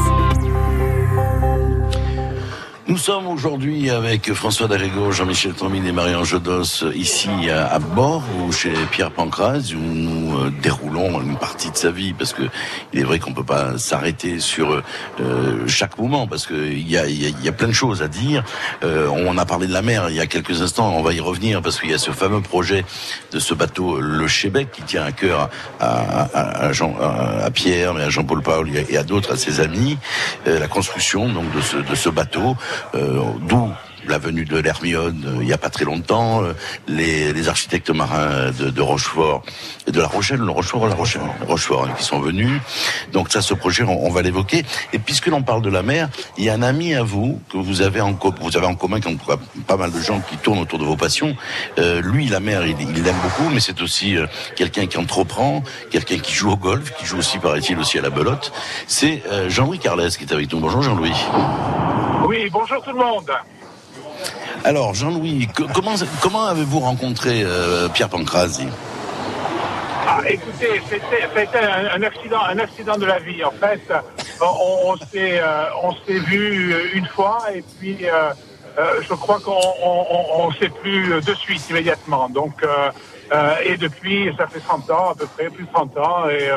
Nous sommes aujourd'hui avec François Darrigo, Jean-Michel Tomine et Marianne Jodos ici à, Bord ou chez Pierre Pancraz où nous euh, déroulons une partie de sa vie parce que il est vrai qu'on peut pas s'arrêter sur euh, chaque moment parce que il y a, y, a, y a plein de choses à dire. Euh, on a parlé de la mer il y a quelques instants, on va y revenir parce qu'il y a ce fameux projet de ce bateau le Chebec qui tient à cœur à, à, à Jean, à, Pierre, mais à Jean-Paul Paul et à d'autres, à ses amis, euh, la construction donc de ce, de ce bateau, euh, d'où la venue de l'Hermione euh, il y a pas très longtemps, euh, les, les architectes marins de, de Rochefort et de La Rochelle, le Rochefort, ou La Rochelle, Rochefort, hein, qui sont venus. Donc ça, ce projet, on, on va l'évoquer. Et puisque l'on parle de la mer, il y a un ami à vous que vous avez en, co- vous avez en commun, comme pas mal de gens qui tournent autour de vos passions. Euh, lui, la mer, il il l'aime beaucoup, mais c'est aussi euh, quelqu'un qui entreprend, quelqu'un qui joue au golf, qui joue aussi, paraît-il, aussi à la belote. C'est euh, Jean-Louis Carles qui est avec nous. Bonjour Jean-Louis. Oui, bonjour tout le monde. Alors, Jean-Louis, comment, comment avez-vous rencontré euh, Pierre Pancrazi Ah, écoutez, c'était un, accident, un accident de la vie. En fait, on, on s'est, euh, vu une fois et puis euh, euh, je crois qu'on on, on, on s'est plus de suite immédiatement. Donc, euh, euh, et depuis, ça fait 30 ans à peu près, plus de 30 ans et euh,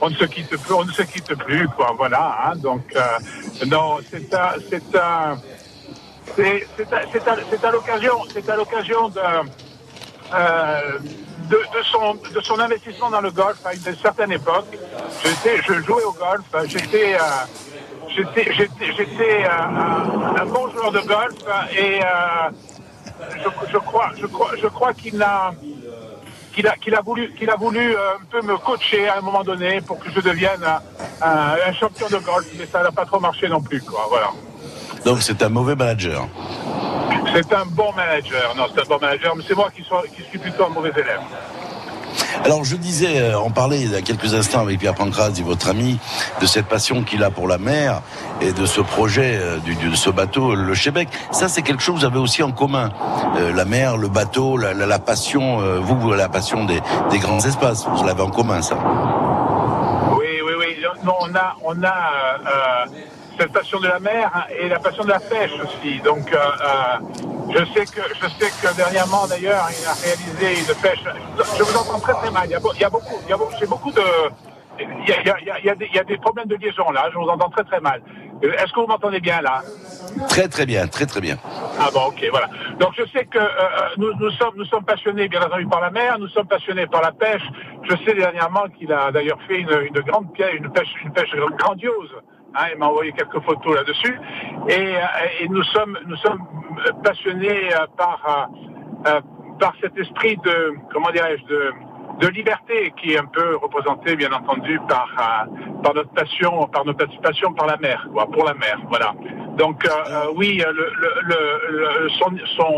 on ne se quitte plus, on ne se quitte plus, quoi. Voilà. Hein, donc, euh, non, c'est un, c'est un, c'est à, l'occasion, c'est à l'occasion de euh, de, son, de son investissement dans le golf à une certaine époque. Je jouais au golf, j'étais, euh, j'étais, j'étais, euh, un, bon joueur de golf et euh, je, crois, je crois, je crois qu'il a, qu'il a, qu'il a voulu, qu'il a voulu un peu me coacher à un moment donné pour que je devienne un- un champion de golf, mais ça n'a pas trop marché non plus, quoi. Voilà. Donc, c'est un mauvais manager. C'est un bon manager. Non, c'est un bon manager, mais c'est moi qui, sois- qui suis plutôt un mauvais élève. Alors, je disais, euh, on parlait il y a quelques instants avec Pierre Pancrazi, votre ami, de cette passion qu'il a pour la mer et de ce projet, euh, du, de ce bateau, le Chebec. Ça, c'est quelque chose que vous avez aussi en commun. Euh, la mer, le bateau, la, la- la passion, vous, vous, la passion des, des grands espaces. Vous l'avez en commun, ça. Oui, oui, oui. Non, on a, on a euh, cette passion de la mer et la passion de la pêche aussi. Donc, euh, euh, je sais que, je sais que dernièrement, d'ailleurs, il a réalisé une pêche. Je vous entends très très mal. Il y a, beau- il y a beaucoup, il y a beaucoup, j'ai beaucoup de. Il y, a, il y a- il y a- il y a des, il y a des problèmes de liaison là. Je vous entends très très mal. Euh, Est-ce que vous m'entendez bien là? Très, très bien, très, très bien. Ah bon, ok, voilà. Donc je sais que euh, euh, nous, nous sommes nous sommes passionnés bien entendu par la mer, nous sommes passionnés par la pêche. Je sais dernièrement qu'il a d'ailleurs fait une, une grande pêche, une pêche, une pêche grandiose. Hein, il m'a envoyé quelques photos là-dessus. Et, euh, et nous sommes nous sommes passionnés euh, par euh, par cet esprit de comment dirais-je de de liberté qui est un peu représenté bien entendu par euh, par notre passion par notre passion par la mer quoi, pour la mer voilà. Donc euh, euh, oui le, son son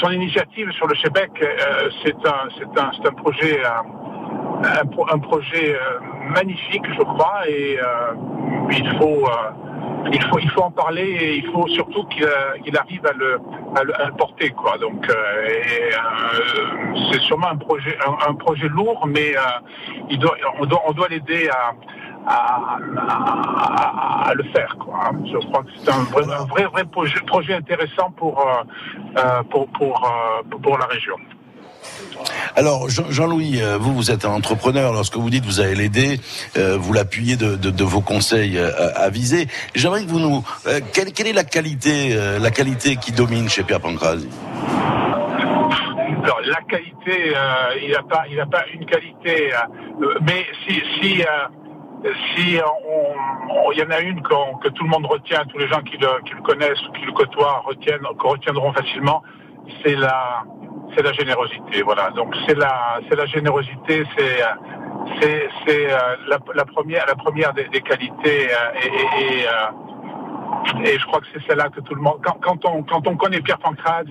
son initiative sur le Québec c'est un c'est un un projet un, pro- un projet magnifique je crois et il faut il faut, il faut en parler et il faut surtout qu'il euh, arrive à le, à le, porter quoi. Donc euh, euh, c'est sûrement un projet un, projet lourd, mais il doit, on doit on doit l'aider à, à, le faire quoi. Je crois que c'est un vrai vrai, projet, projet intéressant pour pour pour, pour la région. Alors, Jean- Jean-Louis, euh, vous, vous êtes un entrepreneur. Lorsque vous dites vous allez l'aider, euh, vous l'appuyez de, vos conseils euh, avisés. J'aimerais que vous nous... euh, quelle, quelle est la qualité, euh, la qualité qui domine chez Pierre Pancrazi Alors, la qualité, euh, il n'a pas, il pas une qualité, euh, mais si, si, euh, si on, il y en a une que tout le monde retient, tous les gens qui le, connaissent ou qui le côtoient retiennent, retiendront facilement, c'est la, c'est la générosité. Voilà. Donc c'est la, c'est la générosité, c'est, c'est, c'est euh, la, la première, la première des, des qualités euh, et, et- et, euh, et je crois que c'est celle-là que tout le monde, quand, quand on, quand on connaît Pierre Pancrase,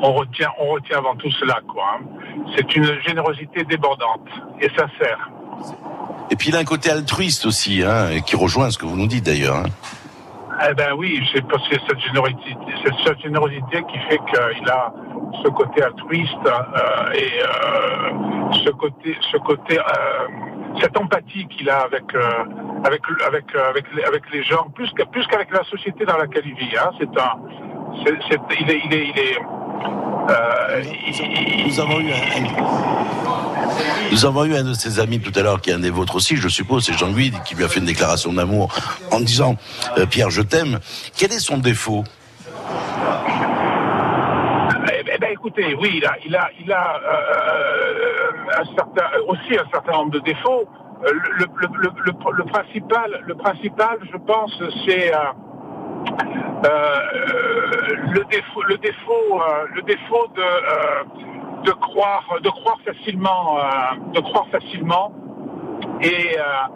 on retient, on retient avant tout cela, quoi. hein. C'est une générosité débordante et sincère. Et puis il a un côté altruiste aussi, hein, qui rejoint ce que vous nous dites d'ailleurs. hein. Eh ben oui, c'est parce que cette générosité, cette générosité qui fait qu'il a ce côté altruiste euh, et euh, ce côté, ce côté, euh, cette empathie qu'il a avec avec avec avec les, gens, plus qu'avec la société dans laquelle il vit. Hein. C'est un, il est, Nous avons eu un, nous avons eu un de ses amis tout à l'heure, qui est un des vôtres aussi, je suppose, c'est Jean-Louis, qui lui a fait une déclaration d'amour en disant Pierre, je t'aime. Quel est son défaut? Écoutez, oui, il a, euh, certain, aussi un certain nombre de défauts. Euh, Le, principal, je pense, c'est euh, euh, le défaut, euh, de, euh, croire, facilement, euh, de croire facilement et euh,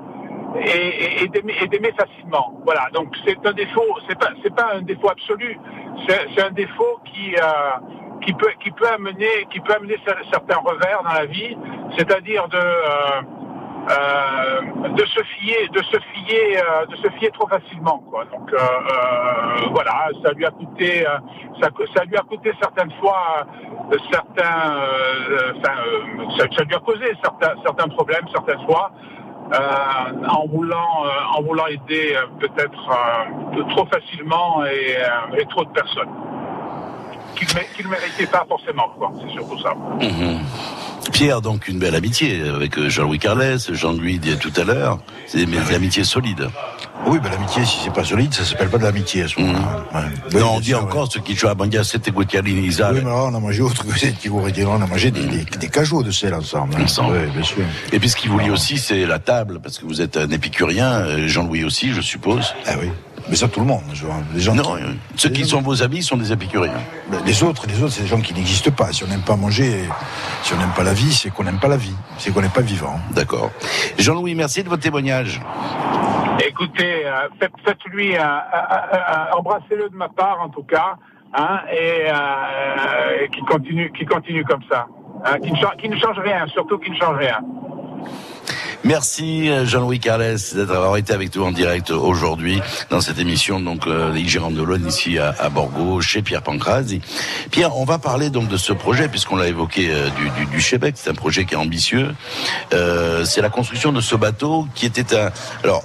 d'aimer facilement. Voilà. Donc c'est un défaut. C'est pas pas un défaut absolu. C'est un défaut qui euh, qui peut qui peut amener qui peut amener cer- certains revers dans la vie. C'est-à-dire de euh, euh, de se fier, de se fier, euh, de se fier trop facilement. Quoi. Donc euh, euh, voilà, ça lui a coûté, euh, ça, ça lui a coûté certaines fois euh, certains, ça, ça lui a causé certains, certains problèmes certaines fois. en voulant en voulant aider peut-être trop facilement et, et trop de personnes qui ne méritaient pas forcément quoi c'est surtout ça Mhm. Pierre, donc une belle amitié avec euh, Jean-Louis Carles, Jean-Louis dit tout à l'heure. C'est des amitiés solides. Oui, ben l'amitié, si c'est pas solide, ça s'appelle pas de l'amitié à ce moment-là. Ouais. non, on dit encore ce qui joue à Bandia, c'était Guacalini, Isaac. Oui, mais alors, on a mangé autre que cette qui vous on a mangé des, des, des cajots de sel ensemble. hein. Ensemble. Oui, bien sûr. Et puis ce qui vous lie aussi, c'est la table, parce que vous êtes un épicurien, euh, Jean-Louis aussi, je suppose. Ah oui. Mais ça, tout le monde. je vois. Les gens non, qui- euh, ceux qui sont vos amis sont des épicuriens. Ben, Les autres, les autres, c'est des gens qui n'existent pas. Si on n'aime pas manger, si on n'aime pas la vie, c'est qu'on n'aime pas la vie. C'est qu'on n'est pas vivant. D'accord. Jean-Louis, merci de votre témoignage. Écoutez, euh, faites, faites-lui un- un- embrassez-le de ma part en tout cas, hein, et, euh, et qui continue, qui continue comme ça, hein, qui, ne change, qui ne change rien, surtout qui ne change rien. Merci euh, Jean-Louis Carles d'avoir été avec nous en direct aujourd'hui dans cette émission donc euh, les Gérants de l'Aune ici à, à Borgo chez Pierre Pancrazi. Pierre, on va parler donc de ce projet puisqu'on l'a évoqué euh, du, du, du Chebec, c'est un projet qui est ambitieux. Euh, c'est la construction de ce bateau qui était un alors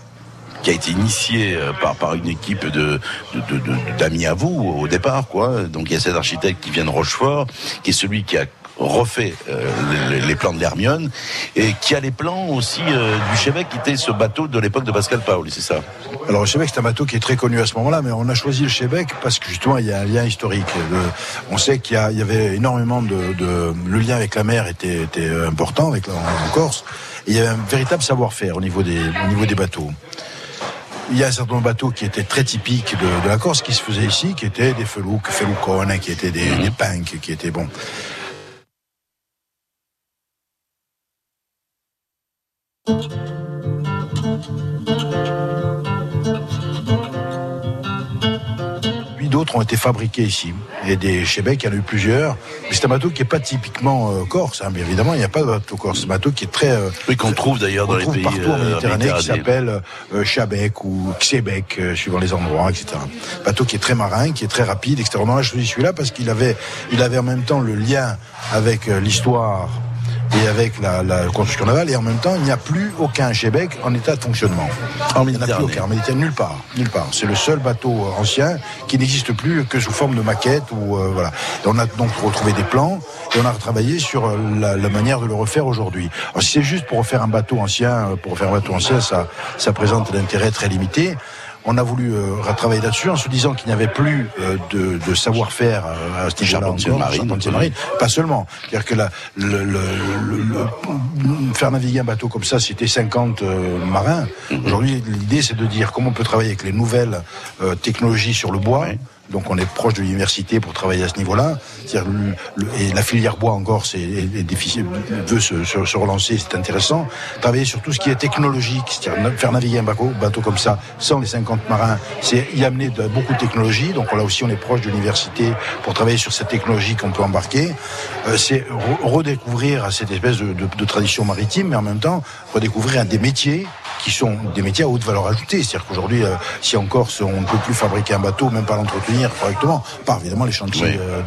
qui a été initié euh, par par une équipe de- de- d'amis à vous au départ quoi. Donc il y a cet architecte qui vient de Rochefort, qui est celui qui a refait euh, les, les plans de l'Hermione et qui a les plans aussi euh, du Chebec qui était ce bateau de l'époque de Pascal Paoli, c'est ça? Alors le Chebec, c'est un bateau qui est très connu à ce moment-là, mais on a choisi le Chebec parce que justement, il y a un lien historique. Le- on sait qu'il y, avait énormément de, de- Le lien avec la mer était, était important avec la, en Corse. Et il y avait un véritable savoir-faire au niveau des, au niveau des bateaux. Il y a un certain nombre de bateaux qui étaient très typiques de, de la Corse, qui se faisaient ici, qui étaient des felouks, feloucones, qui étaient des, des pinques, qui étaient bons. Puis d'autres ont été fabriqués ici. Et des Chebec, il y en a eu plusieurs. Mais c'est un bateau qui n'est pas typiquement euh, corse, hein, bien évidemment, il n'y a pas de bateau corse. C'est un bateau qui est très... euh, Oui, qu'on trouve d'ailleurs dans les trouve pays partout en euh, Méditerranée, qui s'appelle euh, Chabec ou Xébec, suivant les endroits, etc. Bateau qui est très marin, qui est très rapide, etc. On a choisi celui-là parce qu'il avait, il avait en même temps le lien avec l'histoire et avec la, la construction navale, et en même temps, il n'y a plus aucun Québec en état de fonctionnement. En il n'y en a plus aucun. En Méditerranée, nulle part. Nulle part. C'est le seul bateau euh, ancien qui n'existe plus que sous forme de maquette ou euh, voilà. Et on a donc retrouvé des plans et on a retravaillé sur euh, la, la manière de le refaire aujourd'hui. Alors si c'est juste pour refaire un bateau ancien, euh, pour refaire un bateau ancien, ça, ça présente l'intérêt très limité. On a voulu euh, retravailler là-dessus en se disant qu'il n'y avait plus euh, de, de savoir-faire euh, à ce niveau-là encore, marine. Pas seulement. C'est-à-dire que la, le, le- le- le- faire naviguer un bateau comme ça, c'était 50 euh, marins. Aujourd'hui, l'idée, c'est de dire comment on peut travailler avec les nouvelles euh, technologies sur le bois. Donc on est proche de l'université pour travailler à ce niveau-là. Et la filière bois encore, c'est est- est difficile, veut se, se- relancer, c'est intéressant. Travailler sur tout ce qui est technologique, c'est-à-dire faire naviguer un bateau, bateau comme ça sans les 50 marins, c'est y amener beaucoup de technologie. Donc là aussi, on est proche de l'université pour travailler sur cette technologie qu'on peut embarquer. Euh, c'est re- redécouvrir cette espèce de, tradition maritime, mais en même temps redécouvrir des métiers qui sont des métiers à haute valeur ajoutée. C'est-à-dire qu'aujourd'hui, euh, si en Corse, on ne peut plus fabriquer un bateau, même pas l'entretenir correctement, par évidemment les chantiers euh,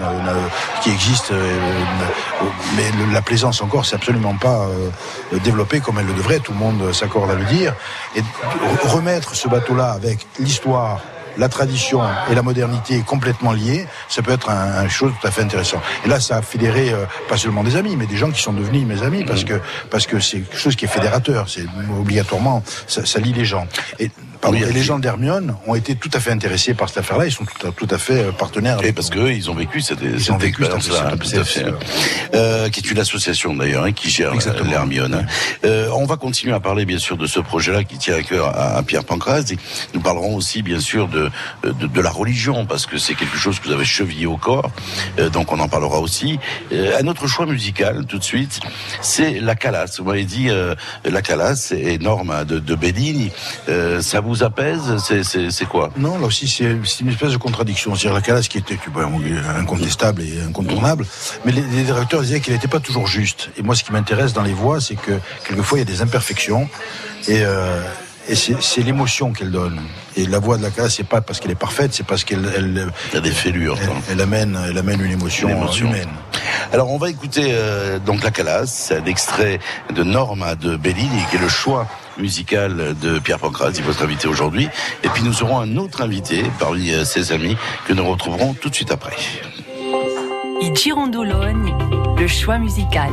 qui existent, euh, mais le- la plaisance en Corse, c'est absolument pas euh, développée comme elle le devrait, tout le monde s'accorde à le dire. Et remettre ce bateau-là avec l'histoire, la tradition et la modernité complètement liées, ça peut être un, un chose tout à fait intéressant. Et là, ça a fédéré euh, pas seulement des amis, mais des gens qui sont devenus mes amis parce que parce que c'est quelque chose qui est fédérateur. C'est obligatoirement ça, ça lie les gens. Et, pardon, et les gens d'Hermione ont été tout à fait intéressés par cette affaire-là. Ils sont tout à, tout à fait euh, partenaires. Et parce qu'eux, ils ont vécu cette, cette ont vécu expérience-là, expérience, tout à fait. Euh, qui est une association d'ailleurs, hein, qui gère Exactement. l'Hermione. hein. Euh, on va continuer à parler bien sûr de ce projet-là qui tient à cœur à, à Pierre Pancras. Et nous parlerons aussi bien sûr de, de, de la religion, parce que c'est quelque chose que vous avez chevillé au corps. Euh, donc on en parlera aussi. Euh, un autre choix musical tout de suite, c'est la Calas. Vous m'avez dit euh, la Calas, énorme hein, de, de Bellini. Euh, ça vous vous apaise C'est- quoi? Non, là aussi, c'est une espèce de contradiction. C'est-à-dire la Calas qui était incontestable et incontournable, mais les, les directeurs disaient qu'elle n'était pas toujours juste. Et moi, ce qui m'intéresse dans les voix, c'est que quelquefois, il y a des imperfections. Et, euh, et c'est l'émotion qu'elle donne. Et la voix de la Calas, c'est pas parce qu'elle est parfaite, c'est parce qu'elle elle, y a des fêlures. elle, elle amène, elle amène une émotion, Une émotion. humaine. Alors on va écouter euh, donc la Calas, un extrait de Norma de Bellini qui est le choix musical de Pierre Pancrazzi, votre invité aujourd'hui. Et puis nous aurons un autre invité parmi euh, ses amis que nous retrouverons tout de suite après. Girondoloni, le choix musical.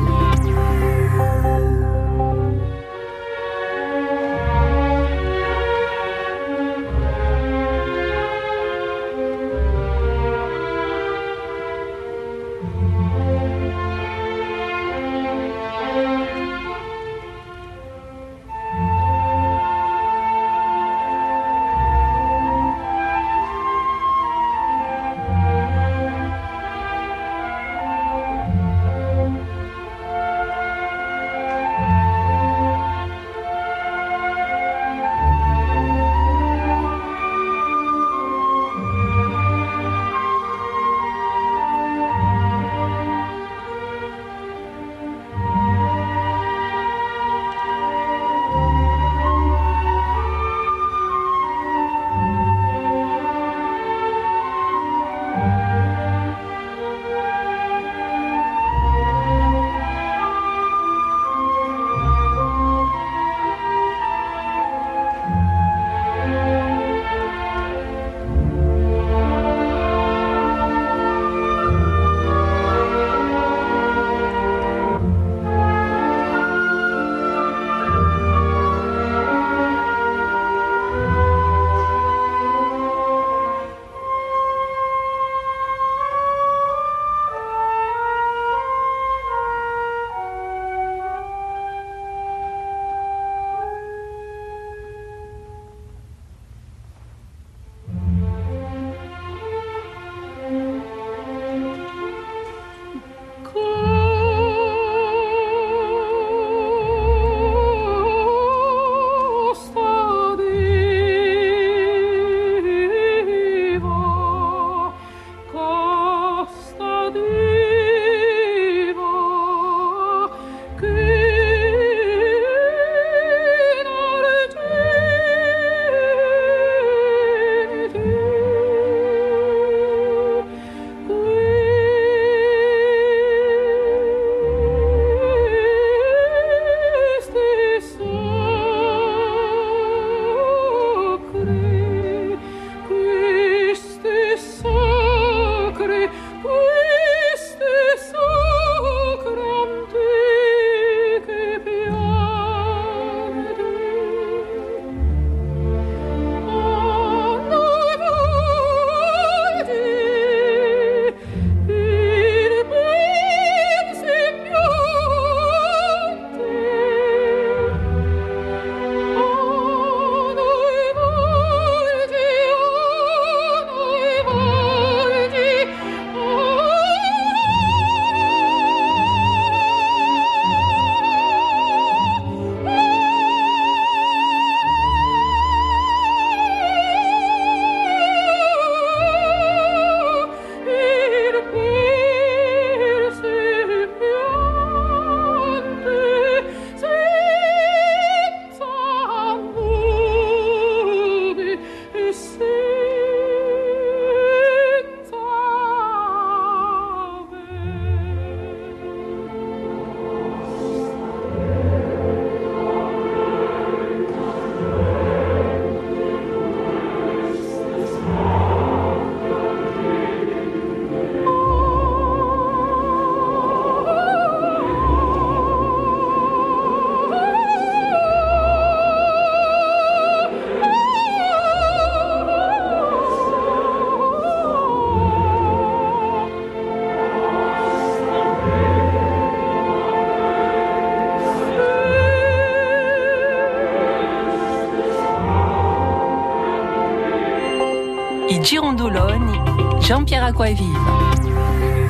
Jean-Pierre Aquavive.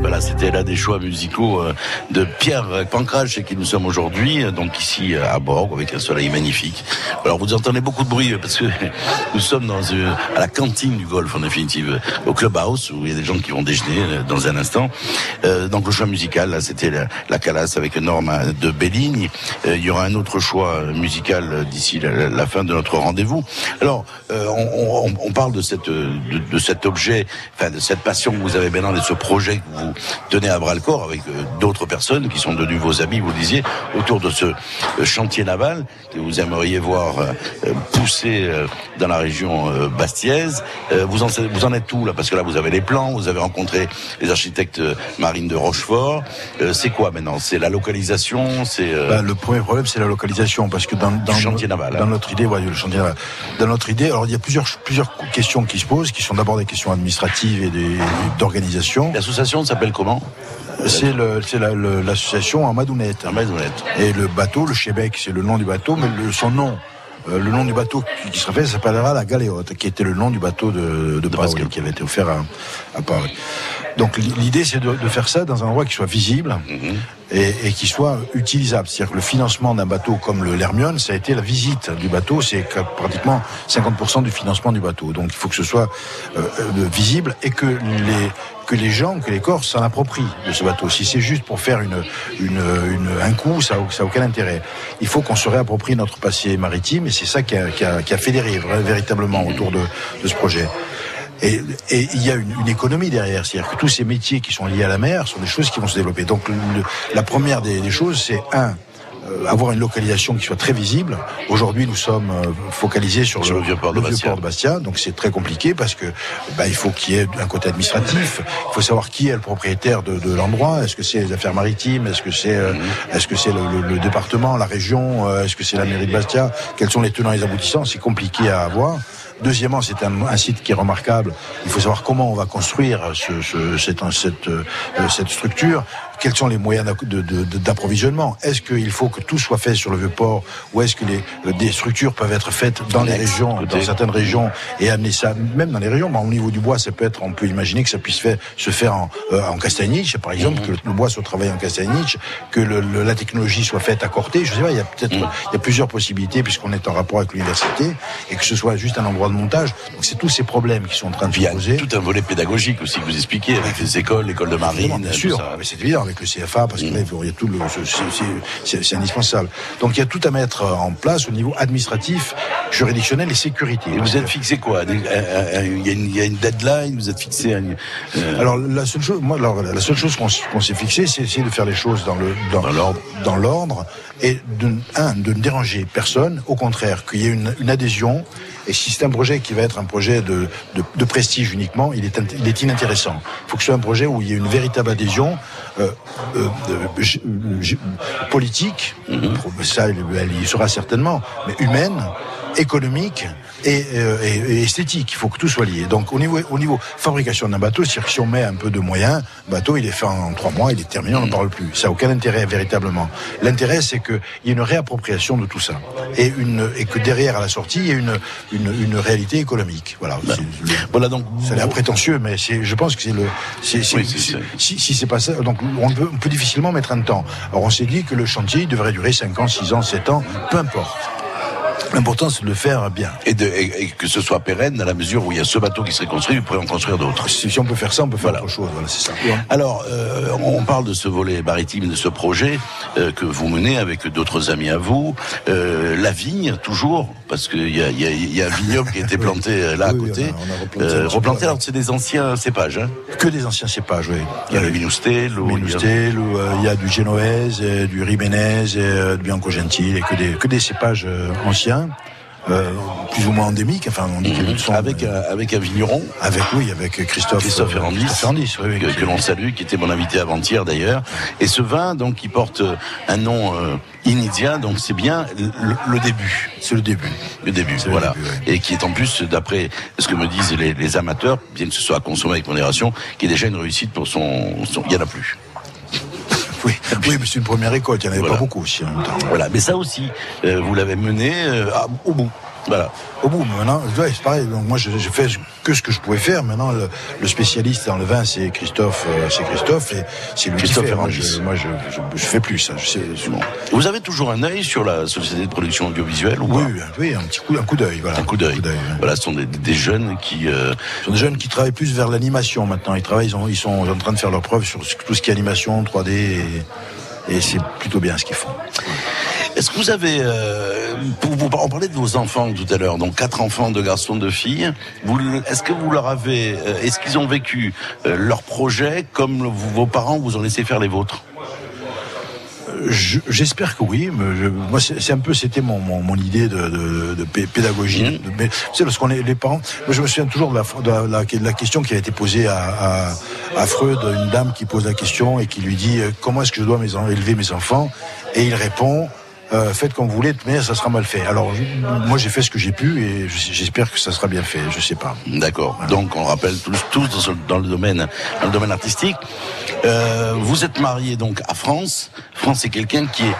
Voilà, c'était là des choix musicaux euh, de Pierre Pancrage, chez qui nous sommes aujourd'hui, euh, donc ici euh, à Borg, avec un soleil magnifique. Alors vous entendez beaucoup de bruit parce que nous sommes dans à la cantine du golf en définitive, au clubhouse où il y a des gens qui vont déjeuner dans un instant. Donc le choix musical, là c'était la, la Calas avec Norma de Belligne. Il y aura un autre choix musical d'ici la, fin de notre rendez-vous. Alors on, parle de cette de, de cet objet, enfin de cette passion que vous avez maintenant, de ce projet que vous tenez à bras le corps avec euh, d'autres personnes qui sont devenues vos amis, vous le disiez, autour de ce euh, chantier naval que vous aimeriez voir euh, pousser dans la région bastiaise. Vous en vous en êtes où là? Parce que là vous avez les plans, vous avez rencontré les architectes marines de Rochefort. C'est quoi maintenant? C'est la localisation C'est Bah, le premier problème, c'est la localisation, parce que dans, dans, chantier naval, dans hein. notre idée, ouais, le chantier naval. Dans notre idée, alors il y a plusieurs plusieurs questions qui se posent, qui sont d'abord des questions administratives et d'organisation. L'association s'appelle comment C'est l'association Amadounette. Amadounette. Et le bateau, le Chebec, c'est le nom du bateau, mais le- son nom. euh, le nom du bateau qui, qui sera fait s'appellera la Galéote, qui était le nom du bateau de, de, Paoli, qui avait été offert à, à Paoli. Donc li- l'idée c'est de, de faire ça dans un endroit qui soit visible et, et qui soit utilisable. C'est-à-dire que le financement d'un bateau comme le l'Hermione, ça a été la visite du bateau, c'est que pratiquement 50% du financement du bateau. Donc il faut que ce soit euh, euh, visible et que les que les gens, que les Corses s'en approprient de ce bateau. Si c'est juste pour faire une, une, une- un coup, ça n'a aucun intérêt. Il faut qu'on se réapproprie notre passé maritime et c'est ça qui a, qui a, qui a fédéré vra- véritablement autour de, de ce projet. Et, et il y a une, une économie derrière, c'est-à-dire que tous ces métiers qui sont liés à la mer sont des choses qui vont se développer. Donc le- la première des, des choses, c'est un, avoir une localisation qui soit très visible. Aujourd'hui, nous sommes euh, focalisés sur, Sur le vieux port de Bastia. donc c'est très compliqué parce que bah, il faut qu'il y ait un côté administratif. Il faut savoir qui est le propriétaire de, de l'endroit. Est-ce que c'est les affaires maritimes? Est-ce que c'est euh, est-ce que c'est le, le- le département, la région? Euh, Est-ce que c'est la mairie de Bastia? Quels sont les tenants et les aboutissants? C'est compliqué à avoir. Deuxièmement, c'est un, un site qui est remarquable. Il faut savoir comment on va construire ce, ce- cette, cette, euh, cette structure. Quels sont les moyens d'approvisionnement? Est-ce qu'il faut que tout soit fait sur le vieux port ou est-ce que les, euh, des structures peuvent être faites dans les régions, dans certaines régions et amener ça même dans les régions Au niveau du bois, ça peut être, on peut imaginer que ça puisse faire, se faire en, euh, en par exemple, que le bois soit travaillé en castagnich, que le- le- la technologie soit faite à Corté. Je sais pas, il y a peut-être, il y a plusieurs possibilités puisqu'on est en rapport avec l'université et que ce soit juste un endroit de montage. Donc c'est tous ces problèmes qui sont en train de Puis il y se a poser. tout un volet pédagogique aussi que vous expliquez avec les écoles, l'école de marine, bien sûr, c'est évident avec le CFA parce que là, il y a tout le, c'est- indispensable. Donc il y a tout à mettre en place au niveau administratif, juridictionnel et sécurité. Et vous êtes fixé quoi? Il y, a une- il y a une deadline, vous êtes fixé euh, Alors la seule chose, moi, alors, la seule chose qu'on s'est fixé, c'est essayer de faire les choses dans le dans, l'ordre, dans l'ordre, et de un de ne déranger personne. Au contraire, qu'il y ait une, une adhésion. Et si c'est un projet qui va être un projet de, de, de prestige uniquement, il est, il est inintéressant. Il faut que ce soit un projet où il y ait une véritable adhésion euh, euh, euh, euh, politique. Ça, elle, elle y sera certainement, mais humaine, économique et, euh, et- esthétique. Il faut que tout soit lié. Donc au niveau, au niveau fabrication d'un bateau, c'est-à-dire que si on met un peu de moyens, le bateau il est fait en trois mois, il est terminé, on n'en parle plus. Ça n'a aucun intérêt véritablement. L'intérêt c'est qu'il y ait une réappropriation de tout ça et, une, et que derrière à la sortie il y ait une, une, une réalité économique. Voilà. C'est- voilà donc. Ça a l'air prétentieux, mais c'est, je pense que c'est le. Oui, c'est- c'est- si, si c'est pas ça, donc on peut, on peut difficilement mettre un temps. Alors on s'est dit que le chantier devrait durer 5 ans, 6 ans, 7 ans, peu importe. L'important, c'est de le faire bien. Et, de, et, et que ce soit pérenne dans la mesure où il y a ce bateau qui serait construit, vous pourrez en construire d'autres. Si, si on peut faire ça, on peut faire autre chose. Voilà, c'est ça. Alors, euh, on parle de ce volet maritime, de ce projet euh, que vous menez avec d'autres amis à vous. Euh, la vigne, toujours, parce qu'il y a, y, a, y a un vignoble qui a été planté euh, là à côté. on a replanté Euh, replanté, alors c'est des anciens cépages. Hein Que des anciens cépages, oui. il y a le il y a- ou, euh, il y a du Génoèse, euh, du Riménez, du Bianco Gentil, et que des, que des cépages euh, anciens. Euh, plus ou moins endémiques, enfin on dit sont avec, un, avec un vigneron. Avec oui, avec Christophe, Christophe euh, Ferrandis, Christophe Ferrandis, oui, oui, que, l'on salue, qui était mon invité avant-hier d'ailleurs. Et ce vin, donc, qui porte euh, un nom euh, donc c'est bien le, le début. C'est le début. Le début, le voilà. Et qui est en plus, d'après ce que me disent les, les amateurs, bien que ce soit à consommer avec modération, qui est déjà une réussite pour son... son- il y en a plus. Oui, oui, mais c'est une première école, il n'y en avait Voilà. pas beaucoup aussi en même temps. Voilà, mais ça aussi, euh, vous l'avez mené euh, à- au bout. Voilà. Au bout, maintenant, ouais, c'est pareil. Donc moi, je- j'ai fait que ce que je pouvais faire. Maintenant, le, le spécialiste dans le vin, c'est Christophe, euh, c'est Christophe, et c'est lui Christophe qui fait. Moi, je, moi, je, je, je fais plus ça. Vous avez toujours un œil sur la société de production audiovisuelle ou oui, oui, un petit coup, un coup d'œil. Voilà. Un coup d'œil. Voilà, ce sont des, des jeunes qui. euh, Ce sont des jeunes qui travaillent plus vers l'animation maintenant. Ils travaillent, ils, ont- ils sont en train de faire leurs preuves sur tout ce qui est animation, 3D, et, et c'est plutôt bien ce qu'ils font. Est-ce que vous avez, euh, pour vous, on parlait de vos enfants tout à l'heure, donc quatre enfants, deux garçons, deux filles. Est-ce que vous leur avez, euh, est-ce qu'ils ont vécu euh, leur projet comme vos parents vous ont laissé faire les vôtres? Je- J'espère que oui. mais je- moi, c'est un peu, c'était mon, mon, mon idée de, de, de pé- pédagogie. Mmh. Mais, tu sais, lorsqu'on est les parents, moi, je me souviens toujours de la, de la, la- de la question qui a été posée à, à, à Freud, une dame qui pose la question et qui lui dit comment est-ce que je dois mes, élever mes enfants? Et il répond. Euh, faites comme vous voulez, mais ça sera mal fait. Alors, je- moi, j'ai fait ce que j'ai pu et je- j'espère que ça sera bien fait. Je sais pas. D'accord. Donc on rappelle tous, tous dans, le domaine, dans le domaine artistique. Euh, vous êtes marié donc à France. France c'est quelqu'un qui est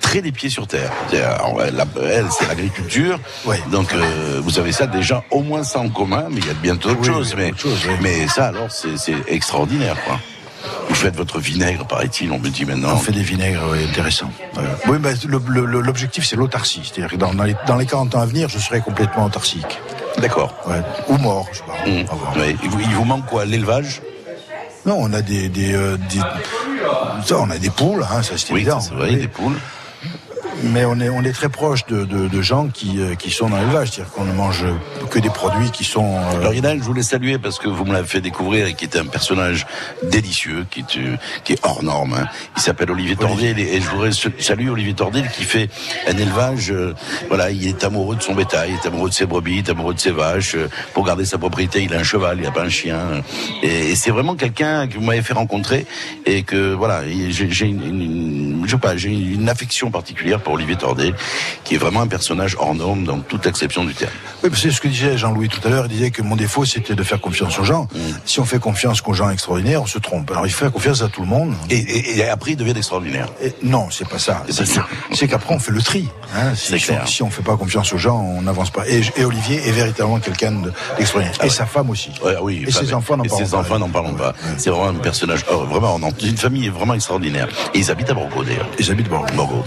très les pieds sur terre. Alors, Elle, c'est l'agriculture. Donc euh, vous avez ça déjà au moins ça en commun, mais il y a bientôt autre Oui, chose. Mais, autre chose, oui. mais ça alors c'est c'est extraordinaire quoi. Vous faites votre vinaigre, paraît-il, on me dit maintenant. On fait des vinaigres oui, intéressants. Oui, mais l'objectif, c'est l'autarcie. C'est-à-dire que dans, les, dans les 40 ans à venir, je serai complètement autarcique. D'accord. Ouais. Ou mort, je sais pas. Mmh. Il, vous, il vous manque quoi L'élevage? Non, on a des, des, euh, des- ça, on a des poules, hein, ça c'est Oui, évident. ça, vrai, Oui. des poules. Mais on est, on est très proche de, de, de gens qui, euh, qui sont dans l'élevage, c'est-à-dire qu'on ne mange que des produits qui sont. euh, Alors Yann, je voulais saluer parce que vous me l'avez fait découvrir et qui est un personnage délicieux, qui est, euh, qui est hors norme. hein. Il s'appelle Olivier Tordel et je voudrais saluer Olivier Tordel qui fait un élevage. euh, voilà, il est amoureux de son bétail, il est amoureux de ses brebis, il est amoureux de ses vaches. euh, pour garder sa propriété, il a un cheval, il a pas un chien. Et, et c'est vraiment quelqu'un que vous m'avez fait rencontrer et que voilà, j'ai j'ai une, une- je sais pas, j'ai une affection particulière pour Olivier Tordel, qui est vraiment un personnage hors norme dans toute acception du terme. Oui, c'est ce que disait Jean-Louis tout à l'heure. Il disait que mon défaut, c'était de faire confiance aux gens. Si on fait confiance qu'aux gens extraordinaires, on se trompe. Alors, il faut faire confiance à tout le monde. Et, et- et après, ils deviennent extraordinaires. Et non, c'est pas ça. C'est c'est qu'après, on fait le tri. Hein. Si, on- si on fait pas confiance aux gens, on n'avance pas. Et, Olivier est véritablement quelqu'un de- d'extraordinaire. et sa femme aussi. Ouais, oui, et ses enfants, n'en parlons pas. enfants, n'en parlons pas. C'est vraiment un personnage hors- vraiment une famille vraiment extraordinaire. Et ils habitent à Borgo d'ailleurs. Ils habitent Borgo. Borgo.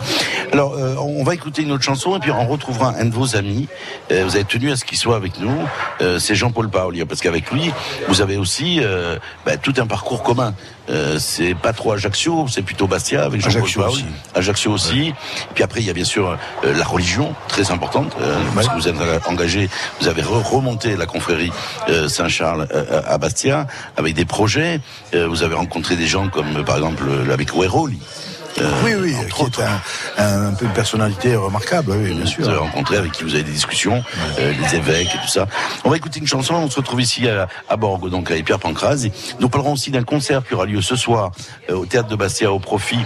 Alors, euh, on va écouter une autre chanson et puis on retrouvera un de vos amis. Euh, vous avez tenu à ce qu'il soit avec nous. Euh, c'est Jean-Paul Paoli, parce qu'avec lui, vous avez aussi euh, bah, tout un parcours commun. Euh, c'est pas trop Ajaccio, c'est plutôt Bastia avec Jean-Paul Ajaccio Paoli. aussi. Ajaccio aussi. Puis après, il y a bien sûr euh, la religion, très importante, euh, parce que vous êtes engagé, vous avez re- remonté la confrérie euh, Saint-Charles euh, à Bastia avec des projets. Euh, vous avez rencontré des gens comme, par exemple, l'abbé Coueroli. Euh, Oui, oui, qui est un, un, peu une personnalité remarquable, oui, bien sûr. vous avez rencontré, avec qui vous avez des discussions, euh, les évêques et tout ça. On va écouter une chanson, on se retrouve ici à, à Borgo, donc à Pierre Pancraz. Nous parlerons aussi d'un concert qui aura lieu ce soir euh, au Théâtre de Bastia au profit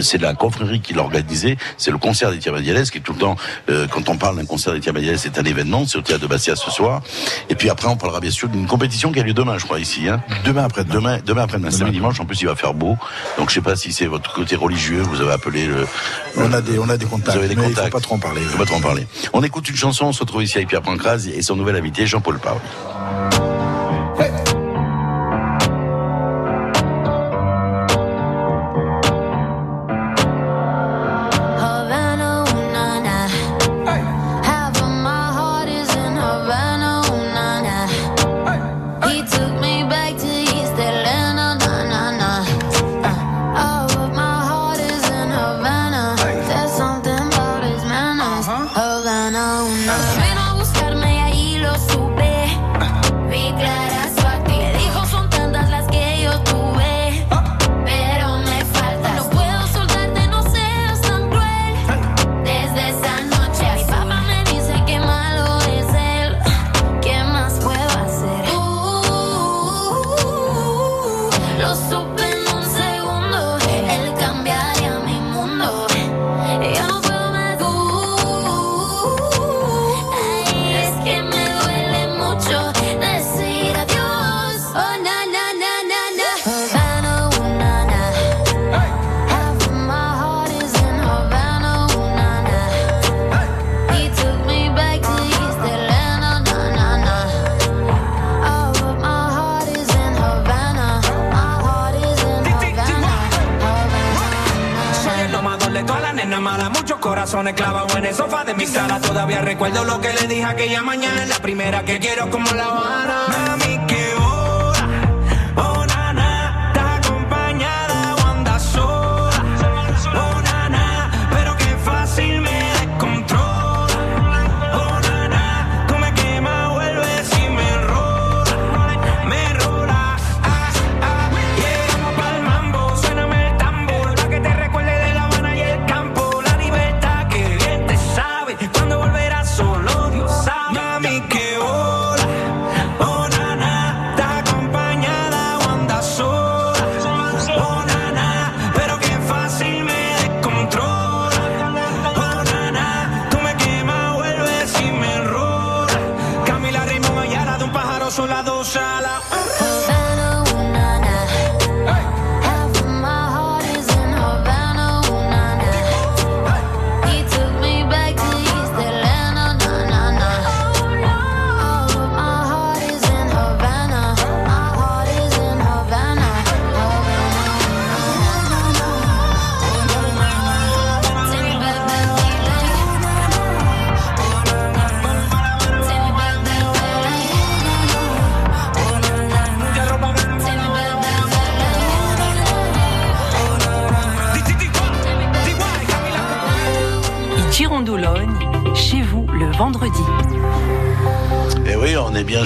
c'est la confrérie qui l'a organisé, c'est le concert d'Étienne Badiales, qui est tout le temps, euh, quand on parle d'un concert d'Étienne Badiales, c'est un événement, c'est au théâtre de Bastia ce soir. Et puis après, on parlera bien sûr d'une compétition qui a lieu demain, je crois, ici. Hein. Demain après Demain, demain après-demain, samedi dimanche, en plus il va faire beau. Donc je sais pas si c'est votre côté religieux, vous avez appelé le... On a des, on a des contacts, Vous avez des mais il contacts. faut pas trop en parler. Faut pas trop en parler. On écoute une chanson, on se retrouve ici avec Pierre Pancraz et son nouvel invité, Jean-Paul. Havana,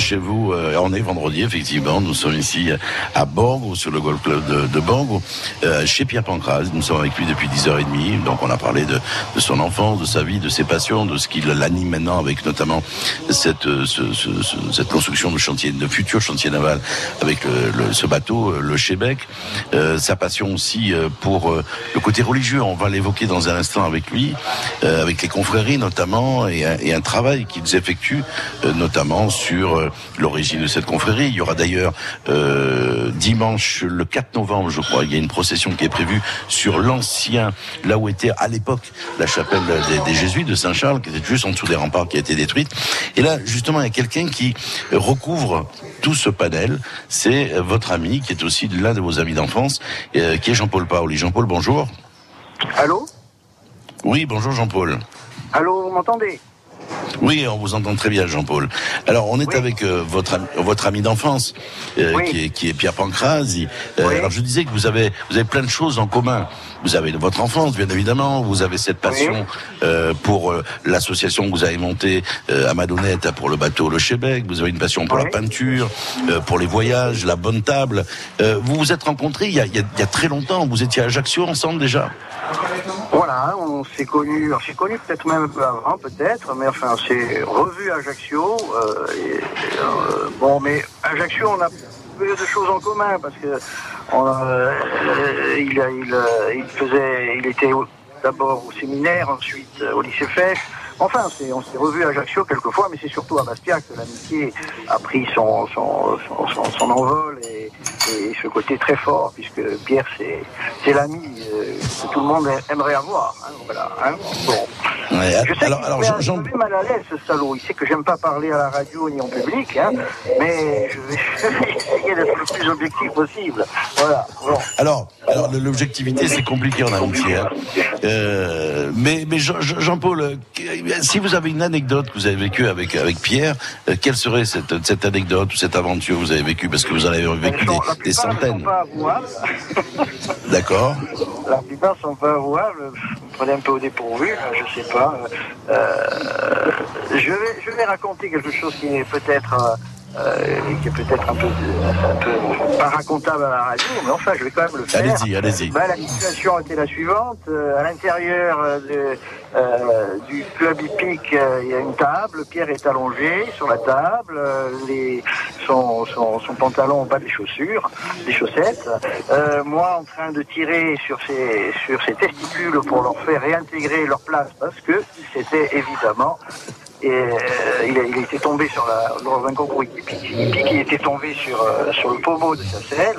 chez vous. On est vendredi, effectivement. Nous sommes ici à Borgo, sur le golf club de, de euh, chez Pierre Pancras. Nous sommes avec lui depuis 10h30. Donc, on a parlé de, son enfance, de sa vie, de ses passions, de ce qui l'anime maintenant avec notamment cette, euh, ce- ce- ce- cette construction de chantier, de futur chantier naval avec ce bateau, euh, le Chebec. Sa passion aussi pour le côté religieux. On va l'évoquer dans un instant avec lui, avec les confréries notamment, et un, travail qu'ils effectuent notamment sur l'origine de cette confrérie. Il y aura d'ailleurs euh, dimanche le 4 novembre, je crois, il y a une procession qui est prévue sur l'ancien, là où était à l'époque la chapelle des, des Jésuites de Saint-Charles, qui était juste en dessous des remparts, qui a été détruite. Et là, justement, il y a quelqu'un qui recouvre tout ce panel. C'est votre ami, qui est aussi l'un de vos amis d'enfance, euh, qui est Jean-Paul Paoli. Jean-Paul, bonjour. Allô? Oui, bonjour Jean-Paul. Allô, vous m'entendez? Oui, on vous entend très bien, Jean-Paul. Alors, on est avec euh, votre ami, votre ami d'enfance, euh, qui, est, qui est Pierre Pancraz. Euh, Alors, je disais que vous avez vous avez plein de choses en commun. Vous avez votre enfance, bien évidemment. Vous avez cette passion euh, pour euh, l'association que vous avez montée euh, à Madonnette pour le bateau Le Chebec. Vous avez une passion pour la peinture, pour les voyages, la bonne table. Vous vous êtes rencontrés il y, a, il y a- il y a très longtemps. Vous étiez à Ajaccio ensemble déjà? Voilà, on s'est connus, on s'est connus peut-être même un peu avant, peut-être, mais enfin, on s'est revus à Ajaccio. et, bon, mais Ajaccio, on a peu de choses en commun parce que euh, il, euh, il faisait, il était d'abord au séminaire, ensuite euh, au lycée Fèche. Enfin, on s'est revus à Ajaccio quelques fois, mais c'est surtout à Bastia que l'amitié a pris son, son, son, envol et, et ce côté très fort, puisque Pierre, c'est l'ami euh, que tout le monde aimerait avoir. hein, voilà, hein. Bon. Ouais, Je sais alors, alors, un- Jean- je mal à l'aise, ce salaud. Il sait que j'aime pas parler à la radio ni en public, hein, mais je vais, je vais essayer d'être le plus objectif possible. Voilà. Bon. Alors, alors l'objectivité, c'est compliqué en amitié. hein. Euh, mais mais Jean- Jean- Jean-Paul, euh, si vous avez une anecdote que vous avez vécue avec, avec Pierre, euh, quelle serait cette, cette anecdote ou cette aventure que vous avez vécue? Parce que vous en avez vécu des, des centaines. Pas avouables. D'accord La plupart sont pas avouables. Vous prenez un peu au dépourvu, hein, je sais pas. Euh, je, vais, je vais raconter quelque chose qui est peut-être euh, qui est peut-être un peu, un peu pas racontable à la radio, mais enfin, je vais quand même le faire. Allez-y, allez-y. Ben, la situation était la suivante. Euh, à l'intérieur euh, de, euh, du club hippique, il y a une table. Pierre est allongé sur la table. les, son, son, son pantalon au bas des chaussures, des chaussettes. Moi, en train de tirer sur ses, sur ses testicules pour leur faire réintégrer leur place parce que c'était évidemment euh, il, a, il été tombé sur la, dans un concours hippique, il était tombé sur, euh, sur le pommeau de sa selle,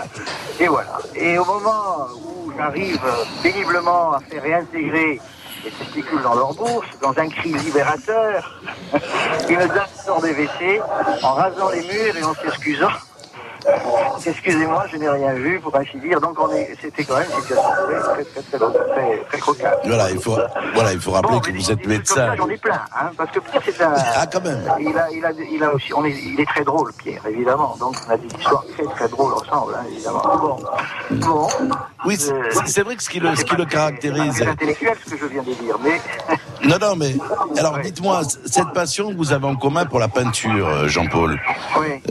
et voilà. Et au moment où j'arrive péniblement à faire réintégrer les testicules dans leur bourse, dans un cri libérateur, une dame sort des WC en rasant les murs et en s'excusant Excusez-moi, je n'ai rien vu, pour ainsi dire. Donc, on est, c'était quand même une situation très, très, très, très, très, très cocasse. Voilà, il faut, voilà, il faut rappeler Bon, que vous êtes médecin. J'en ai plein, hein, parce que Pierre, c'est un. Ah, quand même. Il a, il a, il a aussi, on est, il est très drôle, Pierre, évidemment. Donc, on a des histoires très, très drôles ensemble, hein, évidemment. Bon, bon. Oui, c'est vrai que ce qui le, ce qui le caractérise. C'est intellectuel ce que je viens de dire, mais Non, non, mais alors dites-moi, cette passion que vous avez en commun pour la peinture, euh, Jean-Paul,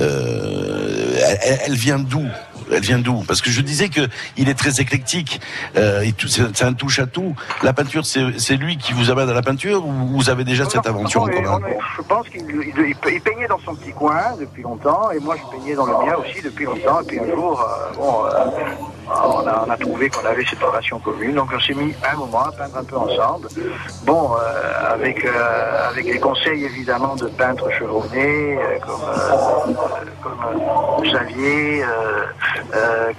euh, elle, vient d'où? Elle vient d'où? Parce que je disais que il est très éclectique. Euh, c'est un touche à tout. La peinture, c'est lui qui vous amène à la peinture ou vous avez déjà cette aventure en commun? je pense qu'il il, il- il peignait dans son petit coin depuis longtemps, et moi je peignais dans le mien aussi depuis longtemps. Et puis un jour, euh, bon, euh, on, a, on a trouvé qu'on avait cette relation commune, donc on s'est mis un moment à peindre un peu ensemble. Bon, euh, avec, euh, avec les conseils évidemment de peintres chevronnés, euh, comme, comme Xavier,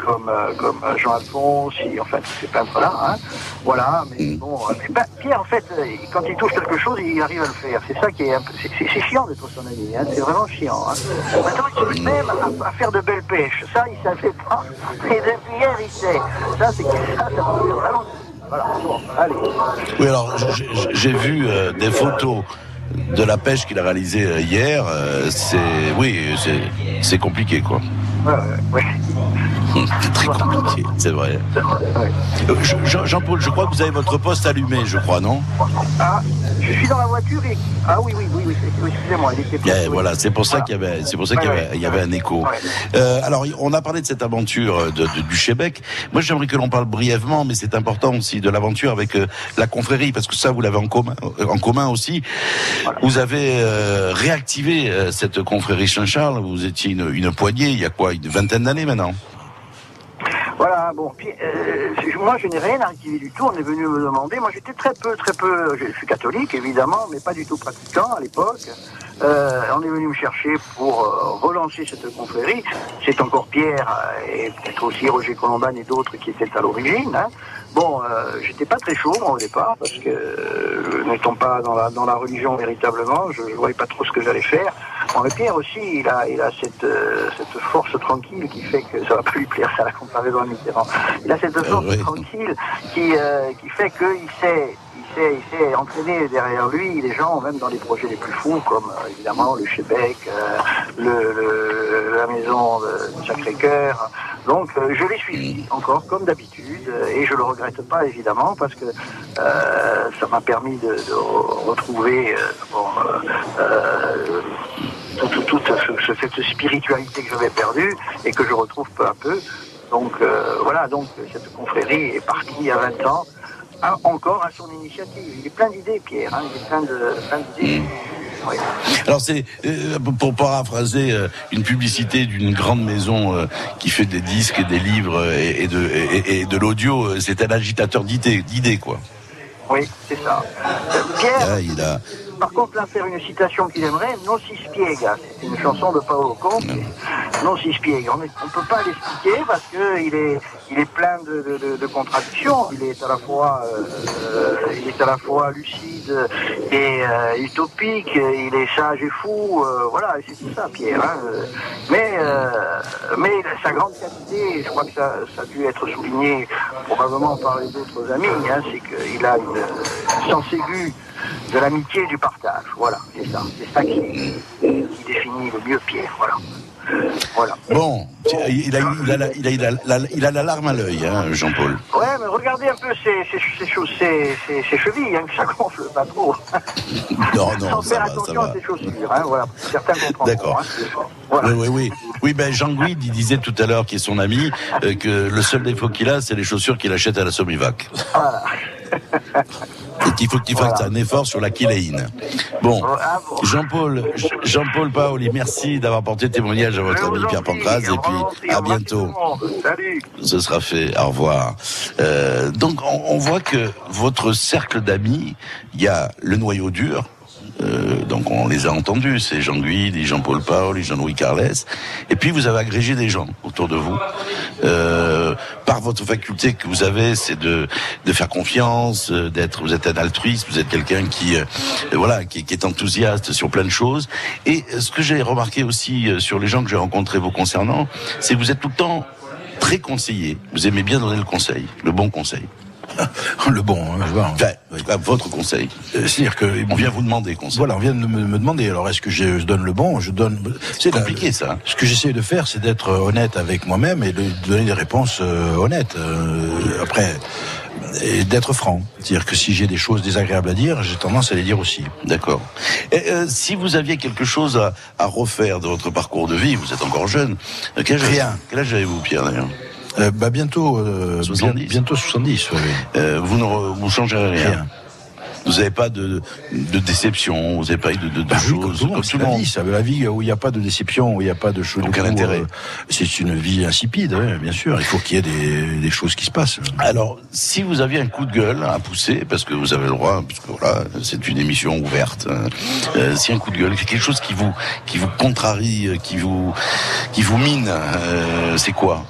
comme, comme Jean-Alphonse, enfin tous ces peintres-là. hein. Voilà, mais bon, euh, mais ben, Pierre, en fait, quand il touche quelque chose, il arrive à le faire. C'est ça qui est un peu. C'est, chiant d'être son ami, hein. c'est vraiment chiant. Hein. Maintenant, il se met même à, à faire de belles pêches. Ça, il savait pas. Et depuis hier, Oui, alors j'ai- vu euh, des photos de la pêche qu'il a réalisée euh, hier. euh, c'est oui, c'est compliqué quoi. Ouais, C'est très compliqué, c'est vrai. Euh, Je- Jean- Jean-Paul, je crois que vous avez votre poste allumé, je crois, non? Ah, je suis dans la voiture et. Ah oui, oui, oui, oui, oui, excusez-moi, il était. Eh, Voilà, c'est pour ça qu'il y avait, c'est pour ça qu'il y avait, il y avait un écho. Euh, alors, on a parlé de cette aventure de, de- du Québec. Moi, j'aimerais que l'on parle brièvement, mais c'est important aussi de l'aventure avec euh, la confrérie, parce que ça, vous l'avez en commun, euh, en commun aussi. Vous avez euh, réactivé euh, cette confrérie Saint-Charles. Vous étiez une, une poignée il y a quoi, une vingtaine d'années maintenant. Voilà, bon, euh, moi je n'ai rien activé du tout, on est venu me demander, moi j'étais très peu, très peu, je suis catholique évidemment, mais pas du tout pratiquant à l'époque. Euh, on est venu me chercher pour euh, relancer cette confrérie. C'est encore Pierre et peut-être aussi Roger Colomban et d'autres qui étaient à l'origine. hein. Bon, j'étais pas très chaud au départ parce que n'étant pas dans la dans la religion véritablement, je, je voyais pas trop ce que j'allais faire. Pierre aussi, il a il a cette euh, cette force tranquille qui fait que ça va pas lui plaire ça la comparaison à Mitterrand. Il a cette force tranquille qui euh, qui fait qu'il sait il sait entraîner derrière lui les gens, même dans les projets les plus fous, comme euh, évidemment le Chebec, euh, le, le- la maison de Sacré-Cœur. Donc euh, je l'ai suivi encore comme d'habitude et je le regrette pas évidemment parce que euh, ça m'a permis de, de re- retrouver toute, ce- cette spiritualité que j'avais perdue et que je retrouve peu à peu. Donc voilà, donc cette confrérie est partie il y a 20 ans, a encore à son initiative. Il est plein d'idées, Pierre, hein, il est plein de plein d'idées. Oui. Alors c'est euh, pour paraphraser euh, une publicité d'une grande maison euh, qui fait des disques et des livres et, et de et, et de l'audio. C'est un agitateur d'idées, d'idées quoi. Oui, c'est ça. Pierre, Ah, il a. par contre, là, faire une citation qu'il aimerait, Non si spiega. C'est une chanson de Paolo Conte. Non si spiega. On ne peut pas l'expliquer parce qu'il est, il est plein de, de- de- de contradictions. Il est à la fois, euh, il est à la fois lucide et euh, utopique. Il est sage et fou. euh, voilà, et c'est tout ça, Pierre. hein. Mais, euh, mais sa grande qualité, je crois que ça, ça a dû être souligné probablement par les autres amis, hein, c'est qu'il a une, un sens aigu de l'amitié et du partage. Voilà, c'est ça. C'est ça qui, qui définit le mieux Pierre. Voilà. Voilà. Bon, il a, il a, la- il a, il a la- il a la larme à l'œil, hein, Jean-Paul. Ouais, mais regardez un peu ses, ses, ses, ses- chevilles, hein, que ça gonfle pas trop. Non, non, Faut ça faire va, ça attention va. à ses chaussures, hein, voilà. Certains comprendront. D'accord. hein. Oui, oui, oui. Oui, ben Jean Guide, il disait tout à l'heure, qui est son ami, euh, que le seul défaut qu'il a, c'est les chaussures qu'il achète à la Somivac. Et qu'il faut qu'il fasse un effort sur la kiléine. Bon, Jean-Paul, Jean-Paul Paoli, merci d'avoir porté témoignage à votre ami Pierre Pancraz, et puis à bientôt. Salut. Ce sera fait. Au revoir. Euh, donc, on, on voit que votre cercle d'amis, il y a le noyau dur, Euh, donc on les a entendus, c'est Jean Guy, Jean-Paul Paul, Jean-Louis Carles. Et puis vous avez agrégé des gens autour de vous. Euh, par votre faculté que vous avez, c'est de, de faire confiance, euh, d'être, vous êtes un altruiste, vous êtes quelqu'un qui, euh, voilà, qui, qui est enthousiaste sur plein de choses. Et ce que j'ai remarqué aussi sur les gens que j'ai rencontrés vous concernant, c'est que vous êtes tout le temps très conseillé. Vous aimez bien donner le conseil, le bon conseil. Le bon, hein, je vois. Enfin, en tout cas, votre conseil. Euh, C'est-à-dire que On vient vous demander conseil. Voilà, on vient de me, me demander. Alors, est-ce que je, je donne le bon Je donne. C'est compliqué, ça. Ce que j'essaie de faire, c'est d'être honnête avec moi-même et de donner des réponses euh, honnêtes. Euh, après, et d'être franc. C'est-à-dire que si j'ai des choses désagréables à dire, j'ai tendance à les dire aussi. D'accord. Et, euh, si vous aviez quelque chose à, à refaire de votre parcours de vie, vous êtes encore jeune. Quel âge Rien. Quel âge avez-vous, Pierre, d'ailleurs? Euh, bah bientôt, euh, 70. bien- bientôt 70. oui. Euh, vous ne vous changerez rien. Rien. Vous n'avez pas de, de déception, vous n'avez pas eu de, de, de Bah oui, comme choses tout le monde, c'est la vie, ça. La vie où il n'y a pas de déception, où il n'y a pas de choses. Aucun de coup, intérêt. euh, c'est une vie insipide, hein, bien sûr. Il faut qu'il y ait des, des choses qui se passent. Alors, si vous aviez un coup de gueule à pousser, parce que vous avez le droit, puisque voilà, c'est une émission ouverte, hein, euh, si un coup de gueule, quelque chose qui vous qui vous contrarie, euh, qui vous qui vous mine, euh, c'est quoi?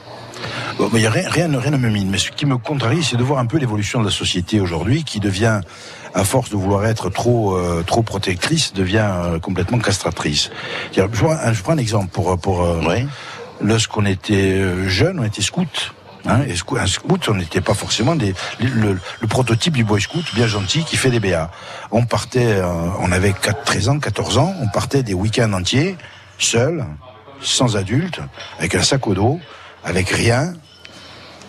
Bon, mais y a rien, rien, ne- rien ne me mine. Mais ce qui me contrarie, c'est de voir un peu l'évolution de la société aujourd'hui, qui devient, à force de vouloir être trop, euh, trop protectrice, devient euh, complètement castratrice. Je, prends un exemple pour, pour euh, lorsqu'on était euh, jeune, on était scout. Hein, et un scout, on n'était pas forcément des, le, le prototype du boy scout bien gentil qui fait des BA. On partait, on avait 4, 13 ans, 14 ans, on partait des week-ends entiers, seul, sans adultes, avec un sac au dos, avec rien,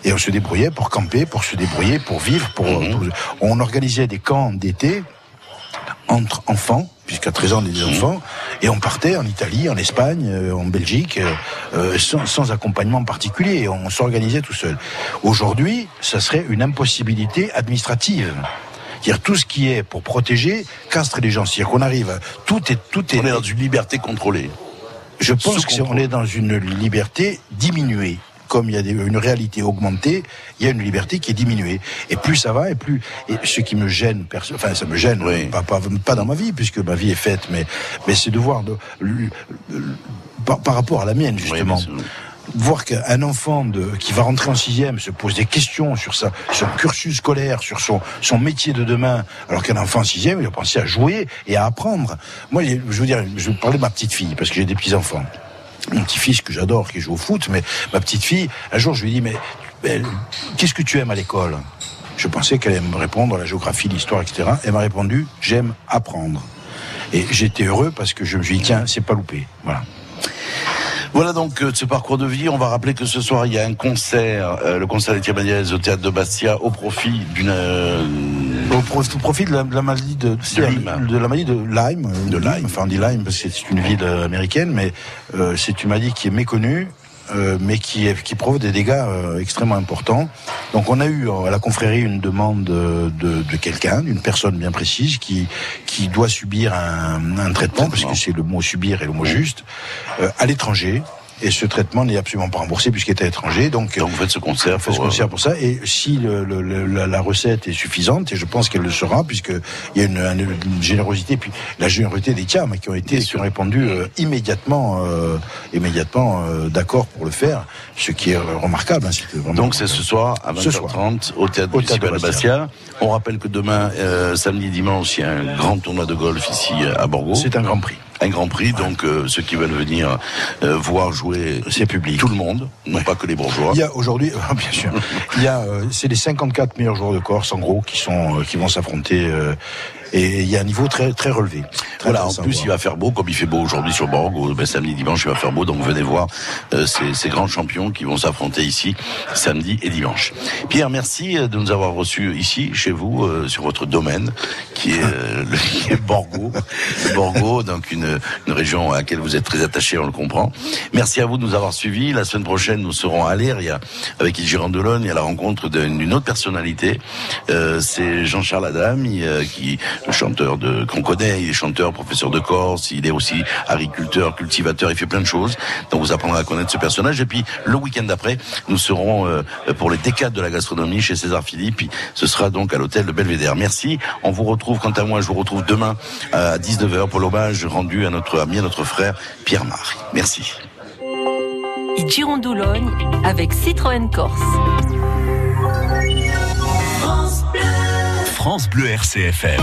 et on se débrouillait pour camper, pour se débrouiller, pour vivre. Pour, pour- On organisait des camps d'été entre enfants, puisqu'à 13 ans on est des enfants, et on partait en Italie, en Espagne, euh, en Belgique, euh, euh, sans, sans accompagnement particulier. On s'organisait tout seul. Aujourd'hui, ça serait une impossibilité administrative. C'est-à-dire tout ce qui est pour protéger, castre les gens. C'est-à-dire qu'on arrive, tout est, tout est. On est dans une liberté contrôlée. Je pense qu'on est dans une liberté diminuée. Comme il y a des- une réalité augmentée, il y a une liberté qui est diminuée. Et plus ça va, et plus. Et ce qui me gêne, enfin ça me gêne, pas, pas, pas dans ma vie, puisque ma vie est faite, mais, mais c'est de voir de, par, par rapport à la mienne justement. voir qu'un enfant de, qui va rentrer en sixième se pose des questions sur sa, son cursus scolaire, sur son, son métier de demain, alors qu'un enfant en sixième, il va penser à jouer et à apprendre. Moi, a- je veux dire, je vais parler de ma petite fille, parce que j'ai des petits-enfants. Mon petit-fils que j'adore, qui joue au foot, mais ma petite fille, un jour, je lui ai dit, mais, qu'est-ce que tu aimes à l'école? Je pensais qu'elle allait me répondre la géographie, l'histoire, etc. Elle m'a répondu, j'aime apprendre. Et j'étais heureux parce que je me suis dit, tiens, c'est pas loupé. Voilà. Voilà donc euh, ce parcours de vie. On va rappeler que ce soir il y a un concert, euh, le concert des Tiamaniès au théâtre de Bastia, au profit d'une. euh, Au pro- au profit de la, de la maladie de, de, Lyme. de la maladie de Lyme, de Lyme. Enfin, on dit Lyme parce que c'est une ville euh, américaine, mais euh, c'est une maladie qui est méconnue, euh, mais qui, qui provoque des dégâts euh, extrêmement importants. Donc, on a eu euh, à la confrérie une demande de, de, de quelqu'un, d'une personne bien précise, qui qui doit subir un, un traitement, parce que c'est le mot subir et le mot juste, euh, à l'étranger. Et ce traitement n'est absolument pas remboursé puisqu'il est à l'étranger. Donc, vous faites ce concert on fait ce pour, euh, concert pour ça. Et si le, le- le- la, la recette est suffisante, et je pense qu'elle le sera, puisque il y a une, une- générosité, puis la générosité des TIAM qui ont été, qui ont répondu euh, immédiatement, euh, immédiatement euh, d'accord pour le faire, ce qui est remarquable. hein, vraiment- Donc c'est ce soir à Ce soir. 20h30 au théâtre Au municipal de Bastia. On rappelle que demain, euh, samedi dimanche, il y a un grand tournoi de golf ici à Borgo. C'est un grand prix. Un grand prix, donc euh, ceux qui veulent venir euh, voir jouer c'est public. tout le monde, non pas que les bourgeois. Il y a aujourd'hui, bien sûr, il y a, euh, c'est les 54 meilleurs joueurs de Corse, en gros, qui sont, euh, qui vont s'affronter, euh, et il y a un niveau très, très relevé. Très Voilà, en plus voir. il va faire beau, comme il fait beau aujourd'hui sur Borgo, ben, samedi, dimanche il va faire beau, donc venez voir euh, ces, ces grands champions qui vont s'affronter ici samedi et dimanche. Pierre, merci euh, de nous avoir reçus ici, chez vous, euh, sur votre domaine, qui est, euh, le, qui est Borgo. Borgo, donc une, une région à laquelle vous êtes très attaché, on le comprend. Merci à vous de nous avoir suivis. La semaine prochaine, nous serons à Aléria avec Yves Girandolone et à la rencontre d'une d'une autre personnalité. Euh, C'est Jean-Charles Adam, il, euh, qui le chanteur de qu'on connaît, il est chanteur, professeur de Corse, il est aussi agriculteur, cultivateur, il fait plein de choses. Donc vous apprendrez à connaître ce personnage. Et puis le week-end d'après, nous serons euh, pour les décades de la gastronomie chez César Philippe. Puis ce sera donc à l'hôtel de Belvédère. Merci. On vous retrouve, quant à moi, je vous retrouve demain à 19h pour l'hommage rendu à notre ami, à notre frère Pierre-Marie. Merci. Il Girondoulogne avec Citroën Corse. France Bleu RCFM.